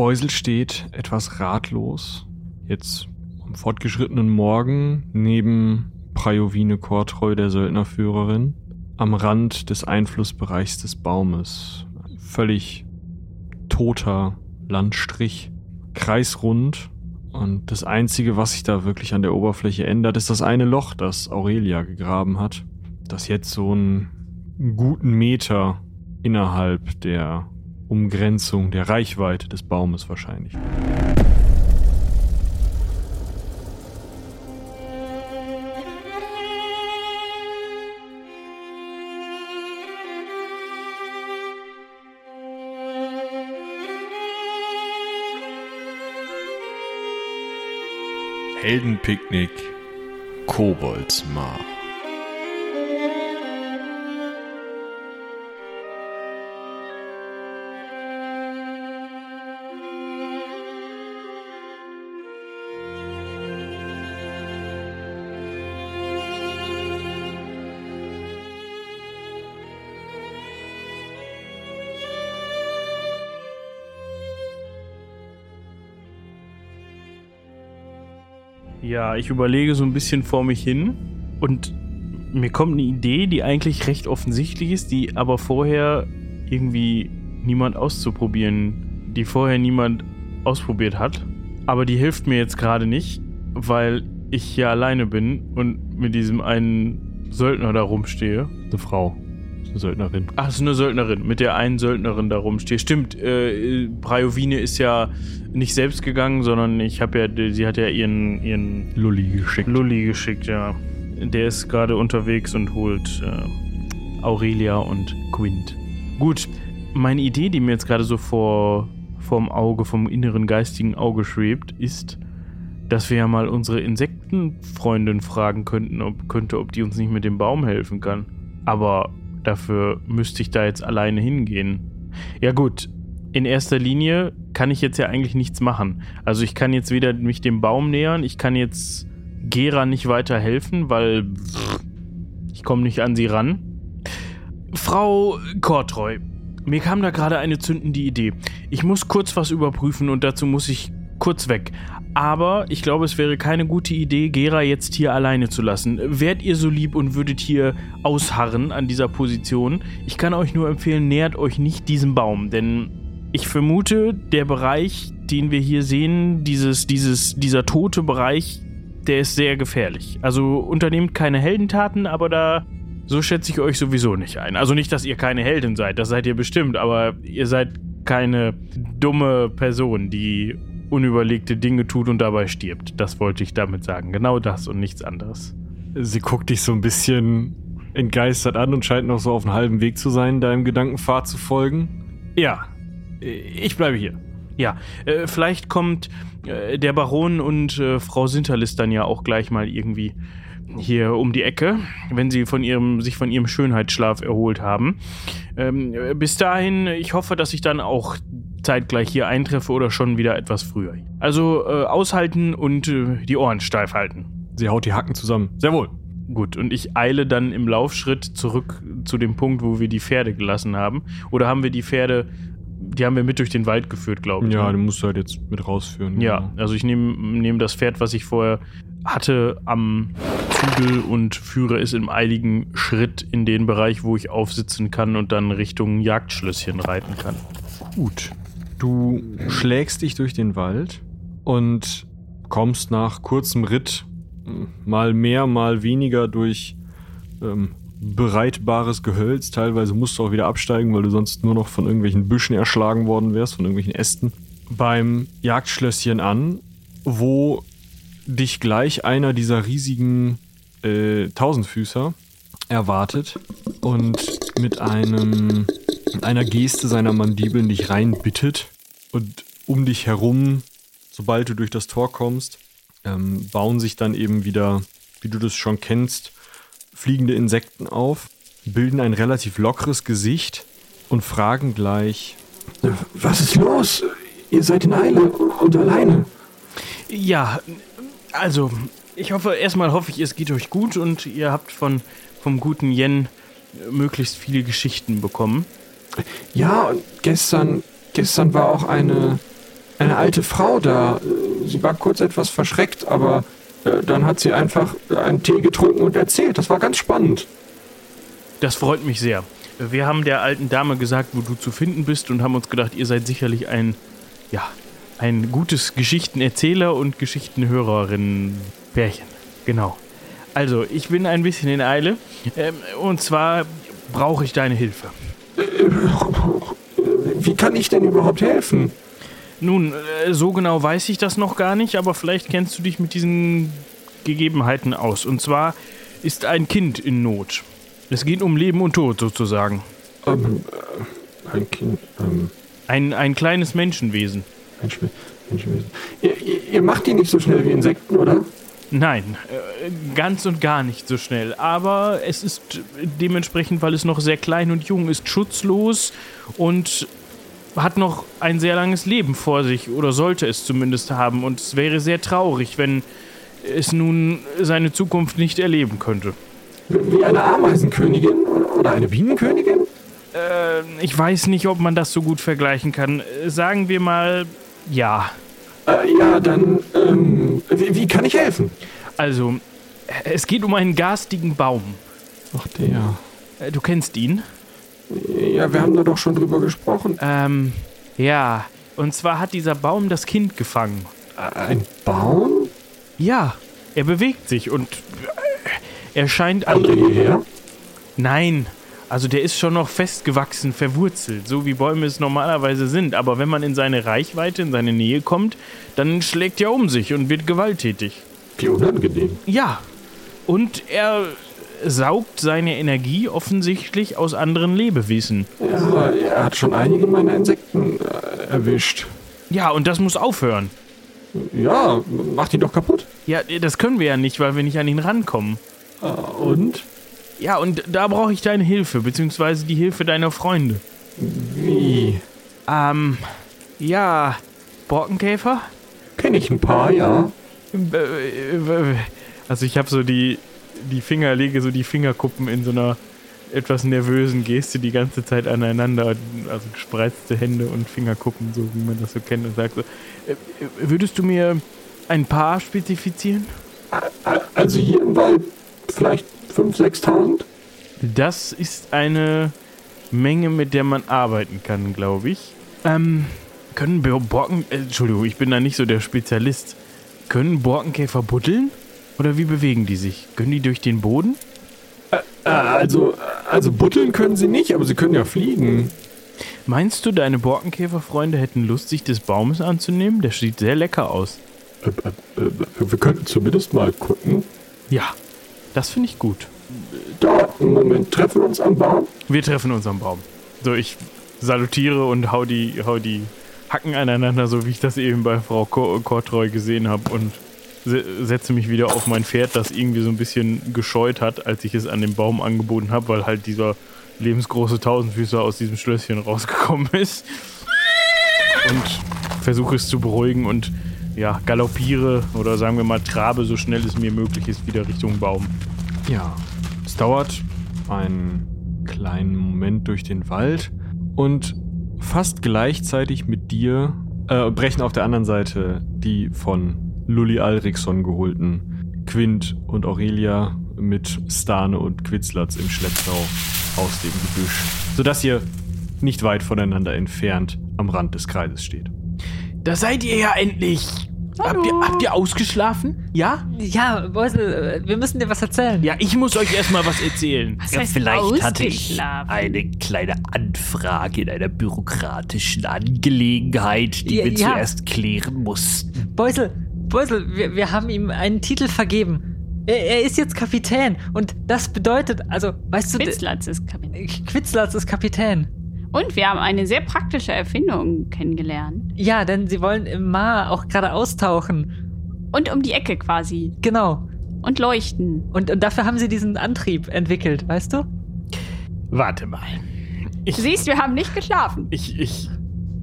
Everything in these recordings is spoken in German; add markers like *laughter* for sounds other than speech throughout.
Beusel steht etwas ratlos, jetzt am fortgeschrittenen Morgen neben Prajovine Kortreu, der Söldnerführerin, am Rand des Einflussbereichs des Baumes. Ein völlig toter Landstrich, kreisrund. Und das Einzige, was sich da wirklich an der Oberfläche ändert, ist das eine Loch, das Aurelia gegraben hat, das jetzt so einen guten Meter innerhalb der Umgrenzung, der Reichweite des Baumes wahrscheinlich. Heldenpicknick Koboldsmar. Ich überlege so ein bisschen vor mich hin und mir kommt eine Idee, die eigentlich recht offensichtlich ist, die aber vorher irgendwie niemand auszuprobieren, die vorher niemand ausprobiert hat. Aber die hilft mir jetzt gerade nicht, weil ich hier alleine bin und mit diesem einen Söldner da rumstehe. Eine Frau. Eine Söldnerin. Ach, es ist eine Söldnerin, mit der einen Söldnerin da rumstehe. Stimmt, äh, Brajovine ist ja nicht selbst gegangen, sondern ich habe ja, sie hat ja ihren, ihren Lulli geschickt. Lulli geschickt, ja. Der ist gerade unterwegs und holt äh, Aurelia und Quint. Gut, meine Idee, die mir jetzt gerade so vor vom Auge, vom inneren geistigen Auge schwebt, ist, dass wir ja mal unsere Insektenfreundin fragen könnten, ob könnte, ob die uns nicht mit dem Baum helfen kann. Aber dafür müsste ich da jetzt alleine hingehen. Ja gut, in erster Linie kann ich jetzt ja eigentlich nichts machen. Also ich kann jetzt weder mich dem Baum nähern, ich kann jetzt Gera nicht weiter helfen, weil ich komme nicht an sie ran. Frau Kortreu, mir kam da gerade eine zündende Idee. Ich muss kurz was überprüfen und dazu muss ich kurz weg. Aber ich glaube, es wäre keine gute Idee, Gera jetzt hier alleine zu lassen. Wärt ihr so lieb und würdet hier ausharren an dieser Position? Ich kann euch nur empfehlen, nähert euch nicht diesem Baum, denn ich vermute, der Bereich, den wir hier sehen, dieses, dieses, dieser tote Bereich, der ist sehr gefährlich. Also unternehmt keine Heldentaten, aber da so schätze ich euch sowieso nicht ein. Also nicht, dass ihr keine Heldin seid, das seid ihr bestimmt, aber ihr seid keine dumme Person, die unüberlegte Dinge tut und dabei stirbt. Das wollte ich damit sagen. Genau das und nichts anderes. Sie guckt dich so ein bisschen entgeistert an und scheint noch so auf einem halben Weg zu sein, deinem Gedankenpfad zu folgen. Ja, ich bleibe hier. Ja, äh, vielleicht kommt äh, der Baron und äh, Frau Sinterlis dann ja auch gleich mal irgendwie hier um die Ecke, wenn sie von ihrem, sich von ihrem Schönheitsschlaf erholt haben. Ähm, bis dahin, ich hoffe, dass ich dann auch zeitgleich hier eintreffe oder schon wieder etwas früher. Also äh, aushalten und äh, die Ohren steif halten. Sie haut die Hacken zusammen. Sehr wohl. Gut, und ich eile dann im Laufschritt zurück zu dem Punkt, wo wir die Pferde gelassen haben. Oder haben wir die Pferde, die haben wir mit durch den Wald geführt, glaube ich. Ja, ne? den musst du halt jetzt mit rausführen. Ja, genau. also ich nehme nehm das Pferd, was ich vorher hatte, am Zügel und führe es im eiligen Schritt in den Bereich, wo ich aufsitzen kann und dann Richtung Jagdschlösschen reiten kann. Gut. Du schlägst dich durch den Wald und kommst nach kurzem Ritt äh, mal mehr, mal weniger durch ähm, bereitbares Gehölz. Teilweise musst du auch wieder absteigen, weil du sonst nur noch von irgendwelchen Büschen erschlagen worden wärst, von irgendwelchen Ästen. Beim Jagdschlösschen an, wo dich gleich einer dieser riesigen äh, Tausendfüßer erwartet und mit einem mit einer Geste seiner Mandibeln dich reinbittet und um dich herum, sobald du durch das Tor kommst, ähm, bauen sich dann eben wieder, wie du das schon kennst, fliegende Insekten auf, bilden ein relativ lockeres Gesicht und fragen gleich, Was ist los? Ihr seid in Eile und alleine. Ja, also, ich hoffe, erstmal hoffe ich, es geht euch gut und ihr habt von, vom guten Yen möglichst viele Geschichten bekommen. Ja, und gestern, gestern war auch eine, eine alte Frau da. Sie war kurz etwas verschreckt, aber äh, dann hat sie einfach einen Tee getrunken und erzählt. Das war ganz spannend. Das freut mich sehr. Wir haben der alten Dame gesagt, wo du zu finden bist und haben uns gedacht, ihr seid sicherlich ein, ja, ein gutes Geschichtenerzähler und Geschichtenhörerin-Pärchen. Genau. Also, ich bin ein bisschen in Eile. Ähm, und zwar brauche ich deine Hilfe. Wie kann ich denn überhaupt helfen? Nun, äh, so genau weiß ich das noch gar nicht, aber vielleicht kennst du dich mit diesen Gegebenheiten aus. Und zwar ist ein Kind in Not. Es geht um Leben und Tod sozusagen. Ähm, äh, ein Kind, ähm, Ein, ein kleines Menschenwesen. Mensch, Menschenwesen. Ihr, ihr, ihr macht die nicht so schnell wie Insekten, oder? Nein, äh, ganz und gar nicht so schnell. Aber es ist dementsprechend, weil es noch sehr klein und jung ist, schutzlos und hat noch ein sehr langes Leben vor sich oder sollte es zumindest haben. Und es wäre sehr traurig, wenn es nun seine Zukunft nicht erleben könnte. Wie eine Ameisenkönigin oder eine Bienenkönigin? Äh, ich weiß nicht, ob man das so gut vergleichen kann. Sagen wir mal, ja. Äh, ja, dann, ähm, wie, wie kann ich helfen? Also, es geht um einen garstigen Baum. Ach, der. Äh, Du kennst ihn? Ja, wir haben da doch schon drüber gesprochen. Ähm, ja. Und zwar hat dieser Baum das Kind gefangen. Ein Baum? Ja, er bewegt sich und äh, er scheint Kommt er hierher? Nein, also der ist schon noch festgewachsen, verwurzelt, so wie Bäume es normalerweise sind. Aber wenn man in seine Reichweite, in seine Nähe kommt, dann schlägt er um sich und wird gewalttätig. Wie unangenehm. Ja, und er saugt seine Energie offensichtlich aus anderen Lebewesen. Ja, er hat schon einige meiner Insekten äh, erwischt. Ja, und das muss aufhören. Ja, macht ihn doch kaputt. Ja, das können wir ja nicht, weil wir nicht an ihn rankommen. Äh, und? Ja, und da brauche ich deine Hilfe, beziehungsweise die Hilfe deiner Freunde. Wie? Ähm, ja, Borkenkäfer? Kenne ich ein paar, ja. Also ich habe so die, die Finger, lege so die Fingerkuppen in so einer etwas nervösen Geste die ganze Zeit aneinander, also gespreizte Hände und Fingerkuppen, so wie man das so kennt und sagt so, äh, würdest du mir ein paar spezifizieren? Also hier im Wald vielleicht 5.000, 6.000? Das ist eine Menge, mit der man arbeiten kann, glaube ich. Ähm, können Bo- Borken, äh, Entschuldigung, ich bin da nicht so der Spezialist. Können Borkenkäfer buddeln? Oder wie bewegen die sich? Können die durch den Boden? Äh, also, also butteln können sie nicht, aber sie können ja fliegen. Meinst du, deine Borkenkäferfreunde hätten Lust, sich des Baumes anzunehmen? Der sieht sehr lecker aus. Äh, äh, äh, wir könnten zumindest mal gucken. Ja, das finde ich gut. Da, im Moment, treffen wir uns am Baum. Wir treffen uns am Baum. So, ich salutiere und hau die, hau die Hacken aneinander, so wie ich das eben bei Frau Ko- Kortreu gesehen habe und se setze mich wieder auf mein Pferd, das irgendwie so ein bisschen gescheut hat, als ich es an den Baum angeboten habe, weil halt dieser lebensgroße Tausendfüßer aus diesem Schlösschen rausgekommen *laughs* ist. Und versuche es zu beruhigen und ja, galoppiere oder sagen wir mal trabe, so schnell es mir möglich ist, wieder Richtung Baum. Ja, es dauert einen kleinen Moment durch den Wald und fast gleichzeitig mit dir äh, brechen auf der anderen Seite die von Lully Alriksson geholten Quint und Aurelia mit Stane und Quitzlatz im Schlepptau aus dem Gebüsch, sodass ihr nicht weit voneinander entfernt am Rand des Kreises steht. Da seid ihr ja endlich! Habt ihr, habt ihr ausgeschlafen? Ja? Ja, Beusel, äh, wir müssen dir was erzählen. Ja, ich muss euch erstmal was erzählen. Was Ja, heißt vielleicht hatte ich ausgeschlafen? eine kleine Anfrage in einer bürokratischen Angelegenheit, die Ja, wir ja. zuerst klären mussten. Beusel, Beusel, wir, wir haben ihm einen Titel vergeben. Er, er ist jetzt Kapitän und das bedeutet, also, weißt du, Witzlatz ist Kapitän. Quitzlatz ist Kapitän. Und wir haben eine sehr praktische Erfindung kennengelernt. Ja, denn sie wollen im Mar auch gerade austauchen. Und um die Ecke quasi. Genau. Und leuchten. Und, und dafür haben sie diesen Antrieb entwickelt, weißt du? Warte mal. Du siehst, wir haben nicht geschlafen. Ich, ich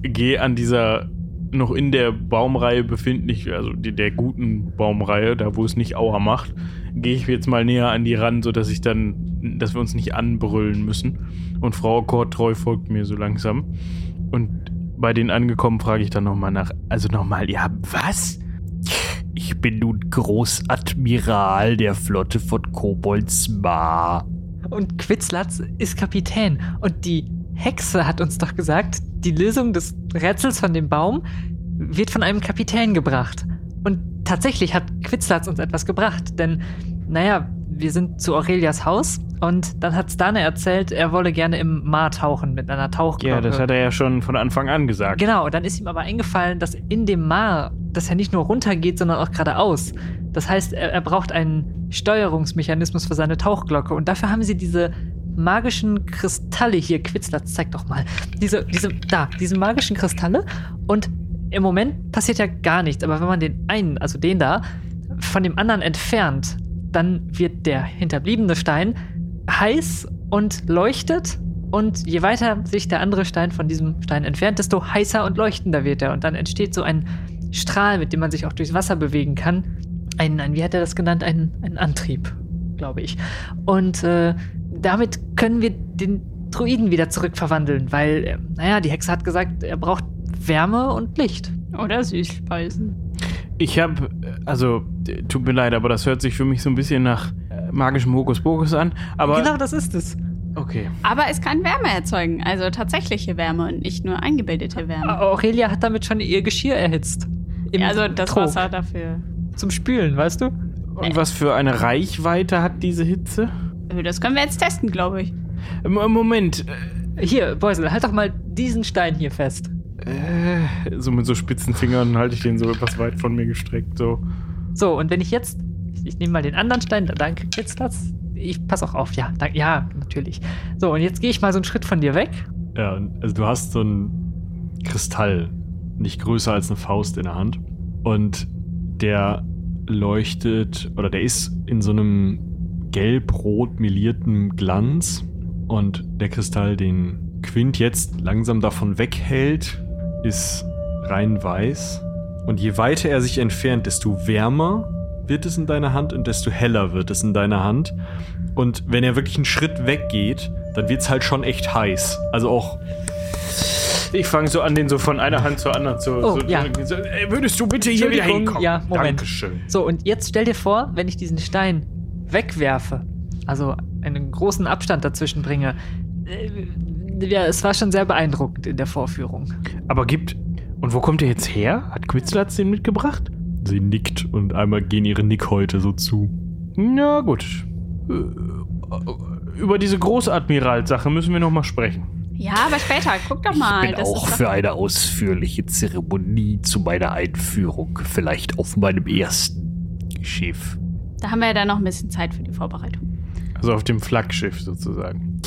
gehe an dieser noch in der Baumreihe befindlich, also die, der guten Baumreihe, da wo es nicht Aua macht, gehe ich jetzt mal näher an die ran, sodass ich dann, dass wir uns nicht anbrüllen müssen. Und Frau Kortreu folgt mir so langsam. Und bei denen angekommen, frage ich dann nochmal nach. Also nochmal, ja, was? Ich bin nun Großadmiral der Flotte von Koboldsmar. Und Quitzlatz ist Kapitän. Und die Hexe hat uns doch gesagt, die Lösung des Rätsels von dem Baum wird von einem Kapitän gebracht. Und tatsächlich hat Quitzlatz uns etwas gebracht, denn, naja, wir sind zu Aurelias Haus und dann hat Stane erzählt, er wolle gerne im Mar tauchen mit einer Tauchglocke. Ja, das hat er ja schon von Anfang an gesagt. Genau, dann ist ihm aber eingefallen, dass in dem Mar das ja nicht nur runtergeht, sondern auch geradeaus. Das heißt, er, er braucht einen Steuerungsmechanismus für seine Tauchglocke. Und dafür haben sie diese magischen Kristalle hier. Quitzlatz, zeig doch mal. Diese, diese, da, diese magischen Kristalle. Und im Moment passiert ja gar nichts. Aber wenn man den einen, also den da, von dem anderen entfernt, dann wird der hinterbliebene Stein heiß und leuchtet. Und je weiter sich der andere Stein von diesem Stein entfernt, desto heißer und leuchtender wird er. Und dann entsteht so ein Strahl, mit dem man sich auch durchs Wasser bewegen kann. Ein, ein wie hat er das genannt? Ein, ein Antrieb, glaube ich. Und äh, damit können wir den Druiden wieder zurückverwandeln, weil, äh, naja, die Hexe hat gesagt, er braucht Wärme und Licht. Oder Süßspeisen. Ich habe, also, äh, tut mir leid, aber das hört sich für mich so ein bisschen nach äh, magischem Hokuspokus an. Aber genau das ist es. okay. Aber es kann Wärme erzeugen, also tatsächliche Wärme und nicht nur eingebildete Wärme. Aurelia hat damit schon ihr Geschirr erhitzt. Im Ja, also das Trog. Wasser dafür. Zum Spülen, weißt du? Und was für eine Reichweite hat diese Hitze? Das können wir jetzt testen, glaube ich. M Moment. Hier, Beusel, halt doch mal diesen Stein hier fest. Äh, so mit so spitzen Fingern halte ich den so etwas weit von mir gestreckt. So. So, und wenn ich jetzt. Ich, ich nehme mal den anderen Stein, danke, jetzt das. Ich pass auch auf, ja, dank, ja, natürlich. So, und jetzt gehe ich mal so einen Schritt von dir weg. Ja, also du hast so einen Kristall, nicht größer als eine Faust in der Hand. Und der leuchtet, oder der ist in so einem gelb-rot melierten Glanz. Und der Kristall, den Quint jetzt langsam davon weghält, ist rein weiß. Und je weiter er sich entfernt, desto wärmer wird es in deiner Hand und desto heller wird es in deiner Hand. Und wenn er wirklich einen Schritt weggeht, dann wird es halt schon echt heiß. Also auch Ich fange so an, den so von einer Hand zur anderen zu. Oh, so, ja. so, ey, würdest du bitte hier wieder hinkommen? ja, Moment. Dankeschön. So, und jetzt stell dir vor, wenn ich diesen Stein wegwerfe, also einen großen Abstand dazwischen bringe. Ja, es war schon sehr beeindruckend in der Vorführung. Aber gibt. Und wo kommt der jetzt her? Hat Quitzlatz den mitgebracht? sie nickt und einmal gehen ihre Nickhäute so zu. Na gut. Äh, Über diese Großadmiral-Sache müssen wir nochmal sprechen. Ja, aber später, guck doch Ich mal. bin das auch für eine ausführliche Zeremonie zu meiner Einführung, vielleicht auf meinem ersten Schiff. Da haben wir ja dann noch ein bisschen Zeit für die Vorbereitung. Also auf dem Flaggschiff sozusagen.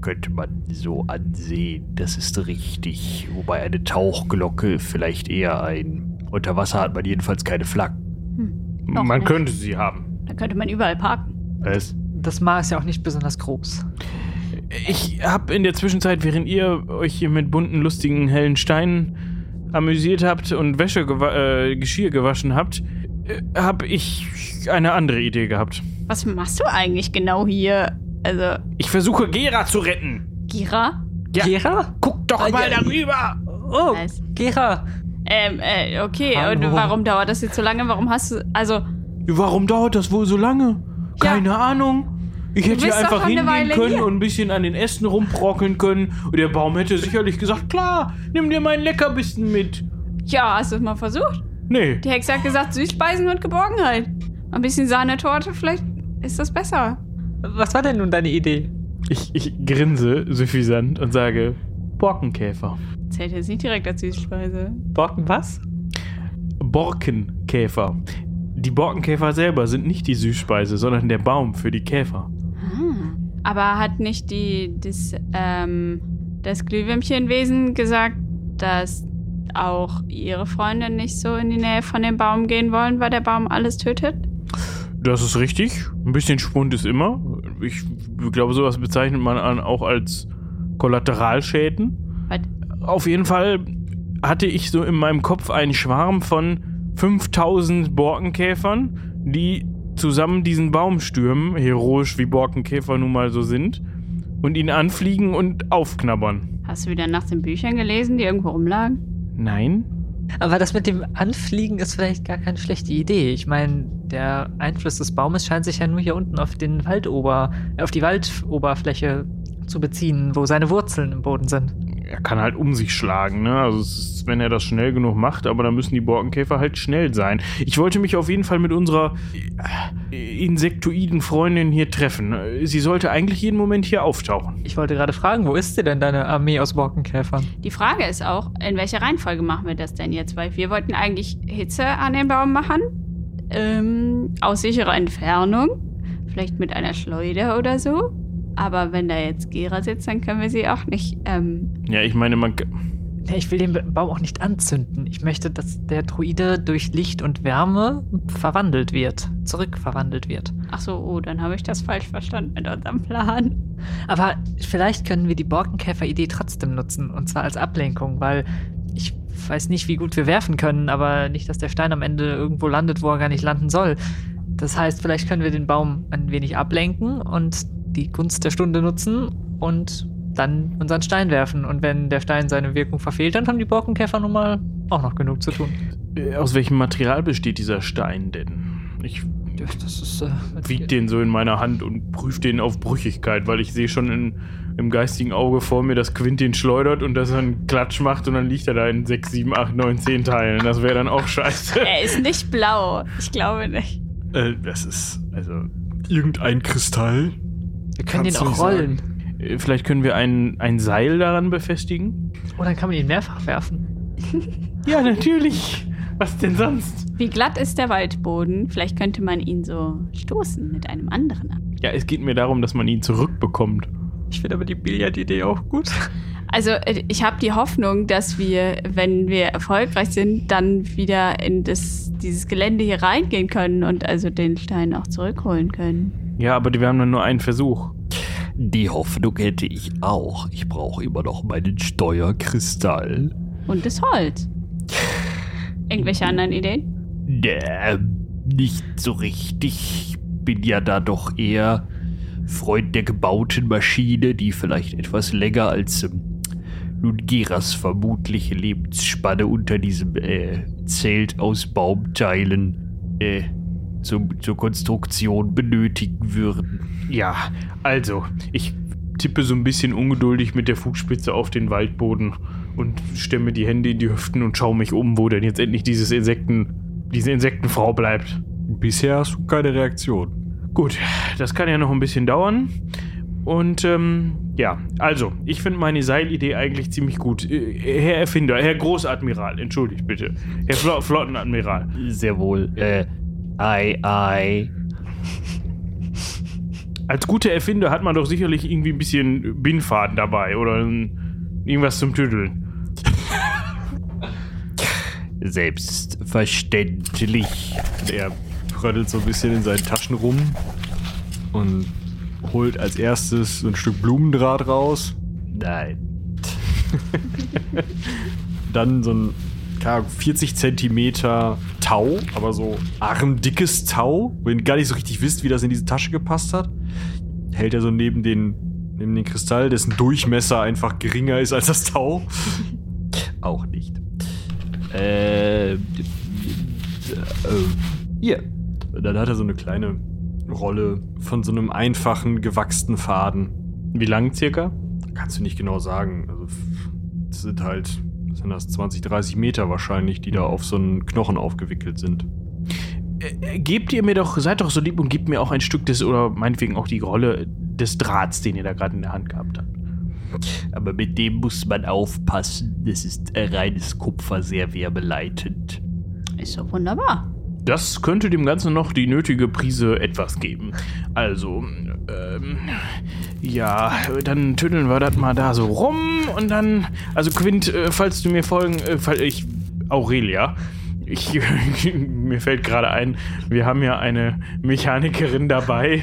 Könnte man so ansehen, das ist richtig. Wobei eine Tauchglocke vielleicht eher ein. Unter Wasser hat man jedenfalls keine Flaggen. Noch Man nicht. könnte sie haben. Da könnte man überall parken. Es. Das Mar ist ja auch nicht besonders groß. Ich habe in der Zwischenzeit, während ihr euch hier mit bunten, lustigen, hellen Steinen amüsiert habt und Wäsche, gewa äh, Geschirr gewaschen habt, äh, habe ich eine andere Idee gehabt. Was machst du eigentlich genau hier? Also, Ich versuche Gera zu retten. Gira? Ja. Gera? Guck doch Ah, mal ja, darüber. Oh, Was? Gera. Ähm, äh, okay. Hallo. Und warum dauert das jetzt so lange? Warum hast du. Also, Warum dauert das wohl so lange? Keine Ahnung. Ich hätte hier einfach hingehen können hier. und ein bisschen an den Ästen rumbrockeln können. Und der Baum hätte sicherlich gesagt, klar, nimm dir meinen Leckerbissen mit. ja, hast du es mal versucht? Nee. Die Hexe hat gesagt, Süßspeisen und Geborgenheit. Ein bisschen Sahnetorte, vielleicht ist das besser. Was war denn nun deine Idee? Ich, ich grinse suffisant und sage, Borkenkäfer. Zählt jetzt nicht direkt als Süßspeise. Borken was? Borkenkäfer. Die Borkenkäfer selber sind nicht die Süßspeise, sondern der Baum für die Käfer. Aber hat nicht die, das, ähm, das Glühwürmchenwesen gesagt, dass auch ihre Freunde nicht so in die Nähe von dem Baum gehen wollen, weil der Baum alles tötet? Das ist richtig. Ein bisschen Schwund ist immer. Ich glaube, sowas bezeichnet man an, auch als Kollateralschäden. Weil, Auf jeden Fall hatte ich so in meinem Kopf einen Schwarm von 5000 Borkenkäfern, die zusammen diesen Baum stürmen, heroisch wie Borkenkäfer nun mal so sind, und ihn anfliegen und aufknabbern. Hast du wieder nach den Büchern gelesen, die irgendwo rumlagen? Nein? Aber das mit dem Anfliegen ist vielleicht gar keine schlechte Idee. Ich meine, der Einfluss des Baumes scheint sich ja nur hier unten auf den Waldober, äh, auf die Waldoberfläche zu beziehen, wo seine Wurzeln im Boden sind. Er kann halt um sich schlagen, ne? Also es ist, wenn er das schnell genug macht, aber dann müssen die Borkenkäfer halt schnell sein. Ich wollte mich auf jeden Fall mit unserer äh, insektoiden Freundin hier treffen. Sie sollte eigentlich jeden Moment hier auftauchen. Ich wollte gerade fragen, wo ist sie denn, deine Armee aus Borkenkäfern? Die Frage ist auch, in welcher Reihenfolge machen wir das denn jetzt? Weil wir wollten eigentlich Hitze an den Baum machen. Ähm, aus sicherer Entfernung. Vielleicht mit einer Schleuder oder so. Aber wenn da jetzt Gera sitzt, dann können wir sie auch nicht. Ähm, Ja, ich meine, man. ich will den Baum auch nicht anzünden. Ich möchte, dass der Druide durch Licht und Wärme verwandelt wird, zurückverwandelt wird. ach so, oh, dann habe ich das falsch verstanden mit unserem Plan. Aber vielleicht können wir die Borkenkäfer-Idee trotzdem nutzen, und zwar als Ablenkung, weil ich weiß nicht, wie gut wir werfen können, aber nicht, dass der Stein am Ende irgendwo landet, wo er gar nicht landen soll. Das heißt, vielleicht können wir den Baum ein wenig ablenken und die Gunst der Stunde nutzen und dann unseren Stein werfen. Und wenn der Stein seine Wirkung verfehlt, dann haben die Borkenkäfer nun mal auch noch genug zu tun. äh, Aus welchem Material besteht dieser Stein denn? Ich Das ist. Äh, wieg den so in meiner Hand und prüfe den auf Brüchigkeit, weil ich sehe schon in, im geistigen Auge vor mir, dass Quint den schleudert und dass er einen Klatsch macht und dann liegt er da in 6, 7, 8, 9, 10 Teilen. Das wäre dann auch scheiße. *laughs* Er ist nicht blau. Ich glaube nicht. Äh, das ist, also, irgendein Kristall. Wir können den Kannst du auch rollen. Äh, Vielleicht können wir ein, ein Seil daran befestigen? Und dann kann man ihn mehrfach werfen. *laughs* Ja, natürlich. Was denn sonst? Wie glatt ist der Waldboden? Vielleicht könnte man ihn so stoßen mit einem anderen. ab. Ja, es geht mir darum, dass man ihn zurückbekommt. Ich finde aber die Billardidee auch gut. Also äh, ich habe die Hoffnung, dass wir, wenn wir erfolgreich sind, dann wieder in das, dieses Gelände hier reingehen können und also den Stein auch zurückholen können. Ja, aber wir haben dann nur einen Versuch. Die Hoffnung hätte ich auch. Ich brauche immer noch meinen Steuerkristall. Und das Holz. Irgendwelche anderen Ideen? Äh, nicht so richtig. Ich bin ja da doch eher Freund der gebauten Maschine, die vielleicht etwas länger als ähm, nun Geras vermutliche Lebensspanne unter diesem äh, Zelt aus Baumteilen äh, zum, zur Konstruktion benötigen würden. Ja, also, ich tippe so ein bisschen ungeduldig mit der Fußspitze auf den Waldboden und stemme die Hände in die Hüften und schaue mich um, wo denn jetzt endlich dieses Insekten, diese Insektenfrau bleibt. Bisher hast du keine Reaktion. Gut, das kann ja noch ein bisschen dauern. Und ähm, ja, also, ich finde meine Seilidee eigentlich ziemlich gut. Äh, Herr Erfinder, Herr Großadmiral, entschuldigt bitte. Herr Flo Flottenadmiral. Sehr wohl. Äh, ei, ei. Als guter Erfinder hat man doch sicherlich irgendwie ein bisschen Bindfaden dabei oder ein, irgendwas zum Tüdeln. *laughs* Selbstverständlich. Er rödelt so ein bisschen in seinen Taschen rum und holt als erstes so ein Stück Blumendraht raus. Nein. *laughs* Dann so ein keine Ahnung, 40 Zentimeter Tau, aber so armdickes Tau, wo ihr gar nicht so richtig wisst, wie das in diese Tasche gepasst hat. Hält er so neben den, neben den Kristall, dessen Durchmesser einfach geringer ist als das Tau. *laughs* Auch nicht. Äh, äh, hier. Und dann hat er so eine kleine Rolle von so einem einfachen, gewachsenen Faden. Wie lang circa? Kannst du nicht genau sagen. Also, das sind halt, was sind das, 20, 30 Meter wahrscheinlich, die da auf so einen Knochen aufgewickelt sind. Äh, gebt ihr mir doch, seid doch so lieb und gebt mir auch ein Stück des, oder meinetwegen auch die Rolle des Drahts, den ihr da gerade in der Hand gehabt habt. Aber mit dem muss man aufpassen. Das ist reines Kupfer, sehr wärmeleitend. Ist so wunderbar. Das könnte dem Ganzen noch die nötige Prise etwas geben. Also, ähm, ja, dann tüddeln wir das mal da so rum und dann, also Quint, äh, falls du mir folgen, äh, ich, Aurelia, Ich, *laughs* mir fällt gerade ein, wir haben ja eine Mechanikerin dabei.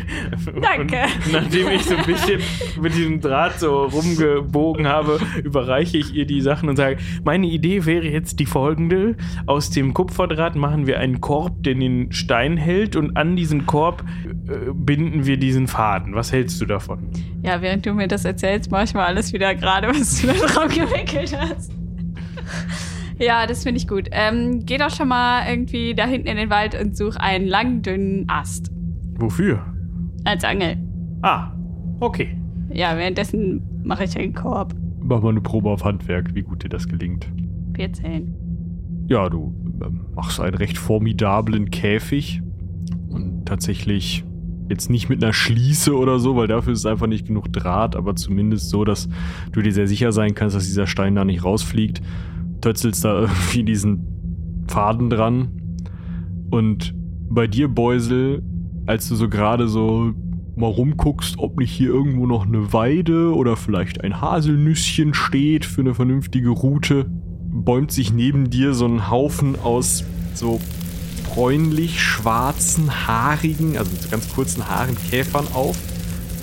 Danke. Und nachdem ich so ein bisschen mit diesem Draht so rumgebogen habe, überreiche ich ihr die Sachen und sage, meine Idee wäre jetzt die folgende. Aus dem Kupferdraht machen wir einen Korb, der den Stein hält und an diesen Korb äh, binden wir diesen Faden. Was hältst du davon? Ja, während du mir das erzählst, mach ich mal alles wieder gerade, was du da drauf gewickelt hast. Ja, das finde ich gut. Ähm, geh doch schon mal irgendwie da hinten in den Wald und such einen langen, dünnen Ast Wofür? als Angel. Ah, okay. Ja, währenddessen mache ich einen Korb. Mach mal eine Probe auf Handwerk, wie gut dir das gelingt. 14. Ja, du ähm, machst einen recht formidablen Käfig und tatsächlich jetzt nicht mit einer Schließe oder so, weil dafür ist einfach nicht genug Draht, aber zumindest so, dass du dir sehr sicher sein kannst, dass dieser Stein da nicht rausfliegt. Tötzelst da irgendwie diesen Faden dran und bei dir, Beusel, als du so gerade so mal rumguckst, ob nicht hier irgendwo noch eine Weide oder vielleicht ein Haselnüsschen steht für eine vernünftige Route, bäumt sich neben dir so ein Haufen aus so bräunlich-schwarzen, haarigen, also mit so ganz kurzen Haaren Käfern auf.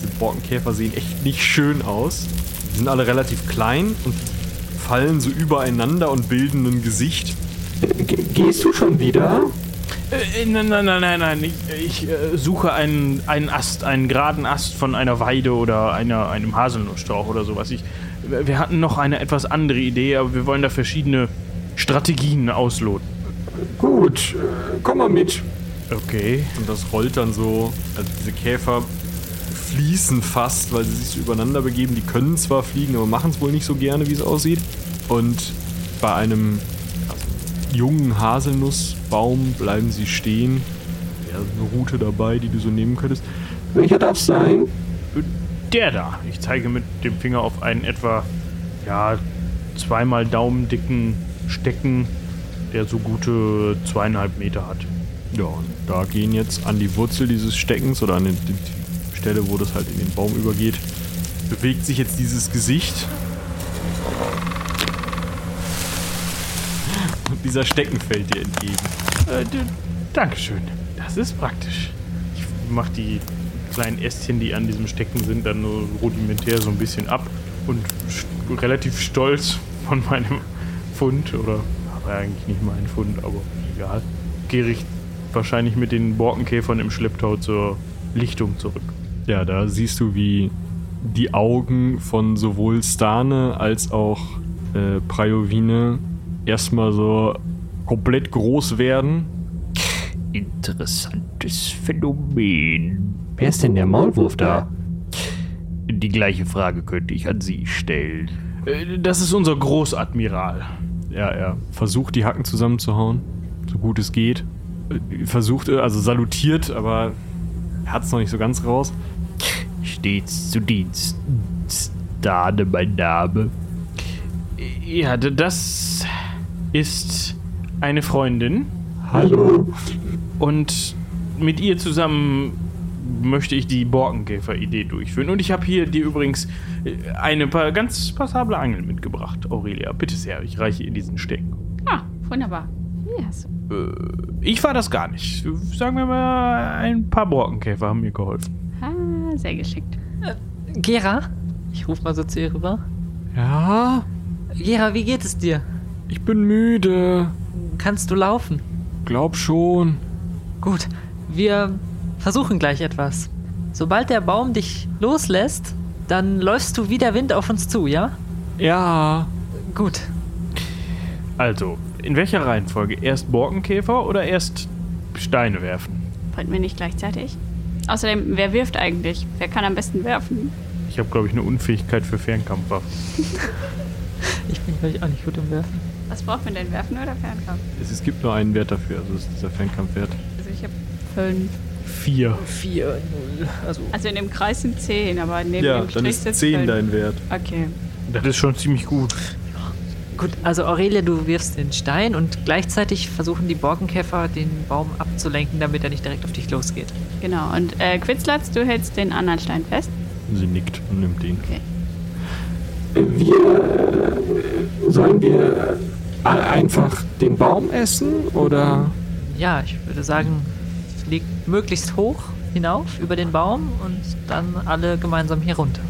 Die Borkenkäfer sehen echt nicht schön aus. Die sind alle relativ klein und fallen so übereinander und bilden ein Gesicht. Ge gehst du schon wieder? Äh, nein, nein, nein, nein, nein. Ich, ich äh, suche einen, einen Ast, einen geraden Ast von einer Weide oder einer, einem Haselnussstrauch oder sowas. Ich, wir hatten noch eine etwas andere Idee, aber wir wollen da verschiedene Strategien ausloten. Gut, äh, komm mal mit. Okay. Und das rollt dann so, also diese Käfer fließen fast, weil sie sich so übereinander begeben. Die können zwar fliegen, aber machen es wohl nicht so gerne, wie es aussieht. Und bei einem jungen Haselnussbaum bleiben sie stehen. Ja, eine Route dabei, die du so nehmen könntest. Welcher darf sein? Der da. Ich zeige mit dem Finger auf einen etwa, ja, zweimal daumendicken Stecken, der so gute zweieinhalb Meter hat. Ja, und da gehen jetzt an die Wurzel dieses Steckens oder an die, die Stelle, wo das halt in den Baum übergeht, bewegt sich jetzt dieses Gesicht. Und dieser Stecken fällt dir entgegen. Äh, Dankeschön. Das ist praktisch. Ich mache die kleinen Ästchen, die an diesem Stecken sind, dann nur rudimentär so ein bisschen ab und relativ stolz von meinem Fund, oder aber eigentlich nicht mein Fund, aber egal, gehe ich wahrscheinlich mit den Borkenkäfern im Schlepptau zur Lichtung zurück. Ja, da siehst du, wie die Augen von sowohl Stane als auch äh, Prajovine erstmal so komplett groß werden. Interessantes Phänomen. Wer ist denn der Maulwurf da? Die gleiche Frage könnte ich an Sie stellen. Äh, Das ist unser Großadmiral. Ja, er versucht, die Hacken zusammenzuhauen, so gut es geht. Äh, Versucht, äh, also salutiert, aber er hat es noch nicht so ganz raus. Stets zu Diensten. Stane mein Name. Ja, das ist eine Freundin. Hallo. Und mit ihr zusammen möchte ich die Borkenkäfer-Idee durchführen. Und ich habe hier dir übrigens äh, eine pa ganz passable Angel mitgebracht, Aurelia. Bitte sehr, ich reiche ihr diesen Stecken. Ah, wunderbar. Du. Äh, ich war das gar nicht. Sagen wir mal, ein paar Borkenkäfer haben mir geholfen. Ah, sehr geschickt. Gera? Ich ruf mal so zu ihr rüber. Ja, Gera, wie geht es dir? ich bin müde. Kannst du laufen? Glaub schon. Gut, wir versuchen gleich etwas. Sobald der Baum dich loslässt, dann läufst du wie der Wind auf uns zu, ja? Ja. Gut. Also, in welcher Reihenfolge? Erst Borkenkäfer oder erst Steine werfen? Wollten wir nicht gleichzeitig? Außerdem, wer wirft eigentlich? Wer kann am besten werfen? Ich habe, glaube ich, eine Unfähigkeit für Fernkampfwaffen. *laughs* Ich bin, glaube ich, auch nicht gut im Werfen. Was braucht man denn? Werfen oder Fernkampf? Es, es gibt nur einen Wert dafür, also es ist dieser Fernkampfwert. Also ich habe fünf. Vier. 4, 0. Also, Also in dem Kreis sind zehn, aber neben Ja, dem dann Strich ist sitzt 10 fünf. dein Wert. Okay. Das ist schon ziemlich gut. Gut, also Aurelia, du wirfst den Stein und gleichzeitig versuchen die Borkenkäfer, den Baum abzulenken, damit er nicht direkt auf dich losgeht. Genau. Und äh, Quitzlatz, du hältst den anderen Stein fest. Sie nickt und nimmt den. Okay. Wir, äh, sollen wir einfach den Baum essen oder? Ja, ich würde sagen, fliegt möglichst hoch hinauf über den Baum und dann alle gemeinsam hier runter.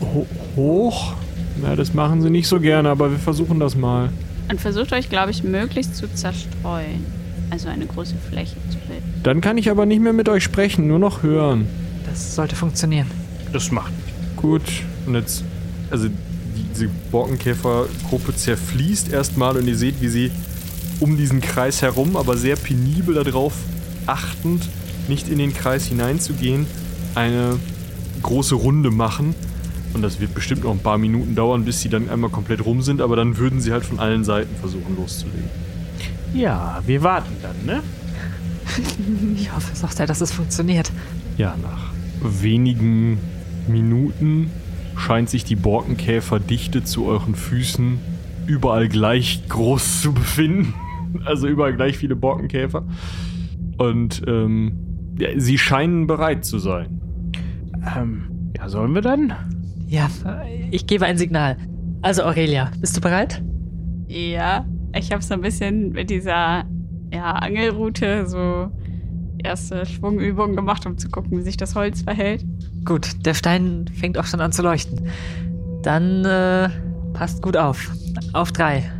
Ho hoch? Na, das machen sie nicht so gerne, aber wir versuchen das mal. Und versucht euch, glaube ich, möglichst zu zerstreuen. Also eine große Fläche zu bilden. Dann kann ich aber nicht mehr mit euch sprechen, nur noch hören. Das sollte funktionieren. Das macht Gut. Und jetzt, also diese Borkenkäfergruppe zerfließt erstmal und ihr seht, wie sie um diesen Kreis herum, aber sehr penibel darauf achtend, nicht in den Kreis hineinzugehen, eine große Runde machen. Und das wird bestimmt noch ein paar Minuten dauern, bis sie dann einmal komplett rum sind, aber dann würden sie halt von allen Seiten versuchen loszulegen. Ja, wir warten dann, ne? *laughs* Ich hoffe, sagt er, dass es funktioniert. Ja, nach wenigen Minuten scheint sich die Borkenkäferdichte zu euren Füßen überall gleich groß zu befinden. *laughs* Also überall gleich viele Borkenkäfer. Und ähm, ja, sie scheinen bereit zu sein. Ähm, ja, sollen wir dann? Ja, ich gebe ein Signal. Also Aurelia, bist du bereit? Ja, ich habe so ein bisschen mit dieser ja, Angelroute so erste Schwungübungen gemacht, um zu gucken, wie sich das Holz verhält. Gut, der Stein fängt auch schon an zu leuchten. Dann äh, passt gut auf. Auf drei.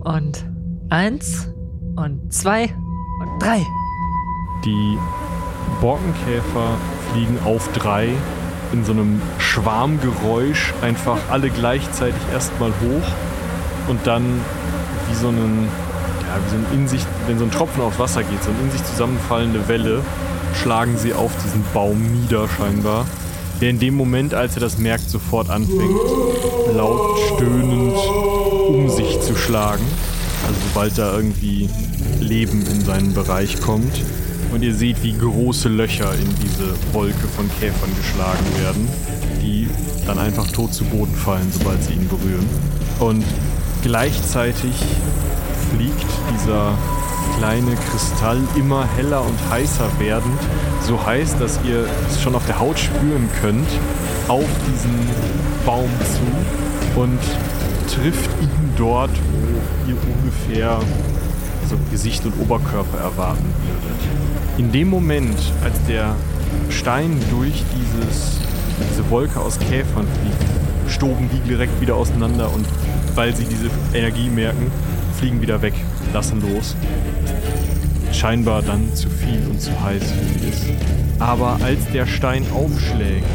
Und eins und zwei und drei. Die Borkenkäfer fliegen auf drei in so einem Schwarmgeräusch einfach alle gleichzeitig erstmal hoch und dann wie so einen, ja, wie so ein in sich, wenn so ein Tropfen aufs Wasser geht, so eine in sich zusammenfallende Welle, schlagen sie auf diesen Baum nieder scheinbar. Der in dem Moment, als er das merkt, sofort anfängt, laut stöhnend um sich zu schlagen. Also sobald da irgendwie Leben in seinen Bereich kommt. Und ihr seht, wie große Löcher in diese Wolke von Käfern geschlagen werden, die dann einfach tot zu Boden fallen, sobald sie ihn berühren. Und gleichzeitig fliegt dieser kleine Kristall immer heller und heißer werdend, so heiß, dass ihr es schon auf der Haut spüren könnt, auf diesen Baum zu und trifft ihn dort, wo ihr ungefähr so Gesicht und Oberkörper erwarten würdet. In dem Moment, als der Stein durch dieses, diese Wolke aus Käfern fliegt, stoben die direkt wieder auseinander und weil sie diese Energie merken, fliegen wieder weg, lassen los. Scheinbar dann zu viel und zu heiß für sie ist. Aber als der Stein aufschlägt,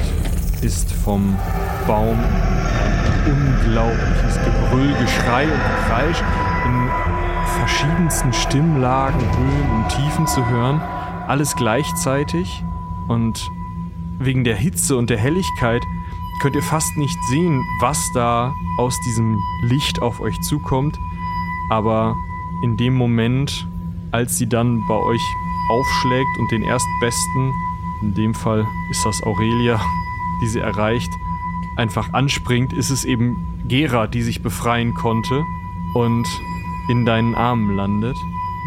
ist vom Baum ein unglaubliches Gebrüll, Geschrei und Gekreisch in verschiedensten Stimmlagen, Höhen und Tiefen zu hören. Alles gleichzeitig und wegen der Hitze und der Helligkeit könnt ihr fast nicht sehen, was da aus diesem Licht auf euch zukommt. Aber in dem Moment, als sie dann bei euch aufschlägt und den Erstbesten, in dem Fall ist das Aurelia, *laughs* die sie erreicht, einfach anspringt, ist es eben Gera, die sich befreien konnte und in deinen Armen landet,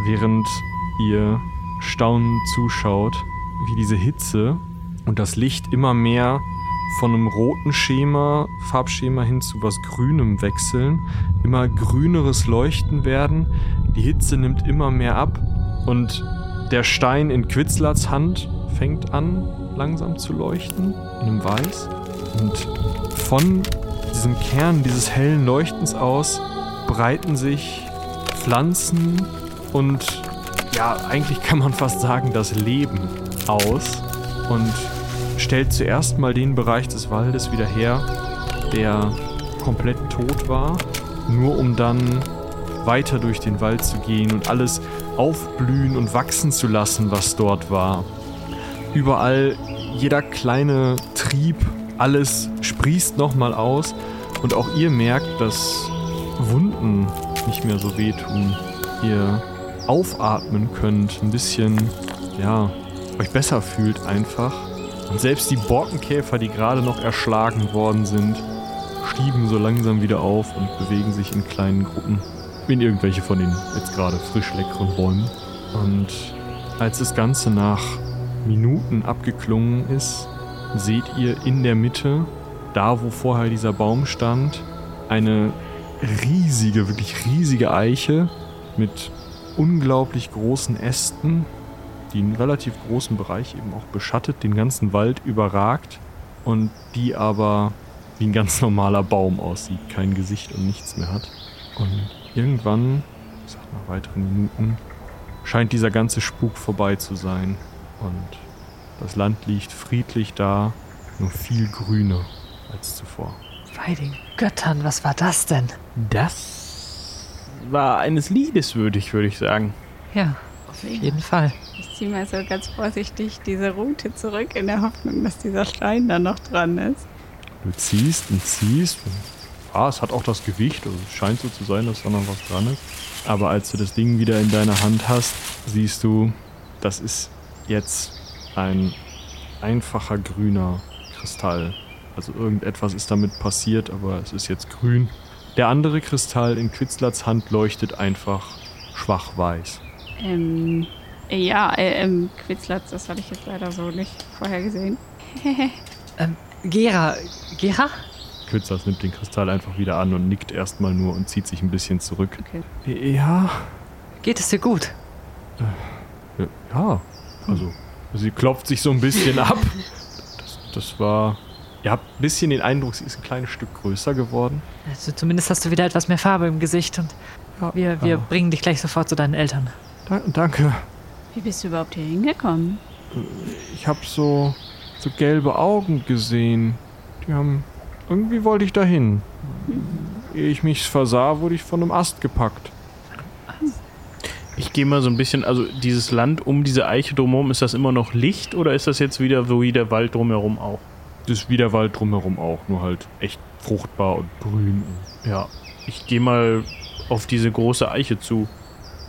während ihr staunend zuschaut, wie diese Hitze und das Licht immer mehr von einem roten Schema, Farbschema hin zu was Grünem wechseln, immer grüneres Leuchten werden, die Hitze nimmt immer mehr ab und der Stein in Quitzlats Hand fängt an langsam zu leuchten, in einem Weiß. Und von diesem Kern dieses hellen Leuchtens aus breiten sich Pflanzen und ja, eigentlich kann man fast sagen, das Leben aus und stellt zuerst mal den Bereich des Waldes wieder her, der komplett tot war, nur um dann weiter durch den Wald zu gehen und alles aufblühen und wachsen zu lassen, was dort war. Überall jeder kleine Trieb, alles sprießt nochmal aus und auch ihr merkt, dass Wunden nicht mehr so wehtun. Ihr aufatmen könnt, ein bisschen, ja, euch besser fühlt einfach. Und selbst die Borkenkäfer, die gerade noch erschlagen worden sind, stieben so langsam wieder auf und bewegen sich in kleinen Gruppen in irgendwelche von den jetzt gerade frisch leckeren Bäumen. Und als das Ganze nach Minuten abgeklungen ist, seht ihr in der Mitte, da wo vorher dieser Baum stand, eine riesige, wirklich riesige Eiche mit unglaublich großen Ästen, die einen relativ großen Bereich eben auch beschattet, den ganzen Wald überragt und die aber wie ein ganz normaler Baum aussieht, kein Gesicht und nichts mehr hat. Und irgendwann, ich sag nach weiteren Minuten, scheint dieser ganze Spuk vorbei zu sein und das Land liegt friedlich da, nur viel grüner als zuvor. Bei den Göttern, was war das denn? Das war eines Liedes würdig, würde ich sagen. Ja, auf jeden Fall. Ich ziehe mal so ganz vorsichtig diese Route zurück in der Hoffnung, dass dieser Stein da noch dran ist. Du ziehst und ziehst. Ja, es hat auch das Gewicht. Also es scheint so zu sein, dass da noch was dran ist. Aber als du das Ding wieder in deiner Hand hast, siehst du, das ist jetzt ein einfacher grüner Kristall. Also irgendetwas ist damit passiert, aber es ist jetzt grün. Der andere Kristall in Quitzlats Hand leuchtet einfach schwach weiß. Ähm, ja, äh, ähm, Quitzlatz, das hatte ich jetzt leider so nicht vorher gesehen. *laughs* Ähm, Gera, Gera? Quitzlats nimmt den Kristall einfach wieder an und nickt erstmal nur und zieht sich ein bisschen zurück. Okay. Ja, Geht es dir gut? Ja, also sie klopft sich so ein bisschen ab. *laughs* Das, das war. Ihr habt ein bisschen den Eindruck, sie ist ein kleines Stück größer geworden. Also zumindest hast du wieder etwas mehr Farbe im Gesicht und wir, wir Ja. bringen dich gleich sofort zu deinen Eltern. Da, danke. Wie bist du überhaupt hier hingekommen? Ich habe so, so gelbe Augen gesehen. Die haben. Irgendwie wollte ich dahin. Ehe ich mich versah, wurde ich von einem Ast gepackt. Ich gehe mal so ein bisschen, also dieses Land um diese Eiche drumherum, ist das immer noch Licht oder ist das jetzt wieder so wie der Wald drumherum auch? Das ist wie der Wald drumherum auch, nur halt echt fruchtbar und grün. Ja, ich gehe mal auf diese große Eiche zu.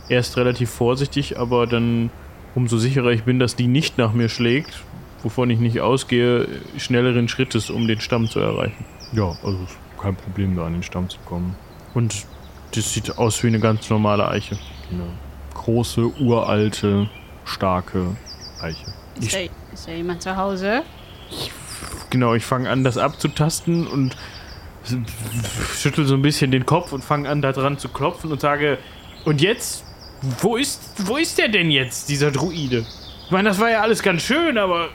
Erst relativ vorsichtig, aber dann umso sicherer ich bin, dass die nicht nach mir schlägt, wovon ich nicht ausgehe, schnelleren Schrittes, um den Stamm zu erreichen. Ja, also kein Problem, da an den Stamm zu kommen. Und das sieht aus wie eine ganz normale Eiche. Eine große, uralte, starke Eiche. Ist, Ich- da, ist da jemand zu Hause? Genau, ich fange an, das abzutasten und schüttel so ein bisschen den Kopf und fange an, da dran zu klopfen und sage, und jetzt? Wo ist, wo ist der denn jetzt, dieser Druide? Ich meine, das war ja alles ganz schön, aber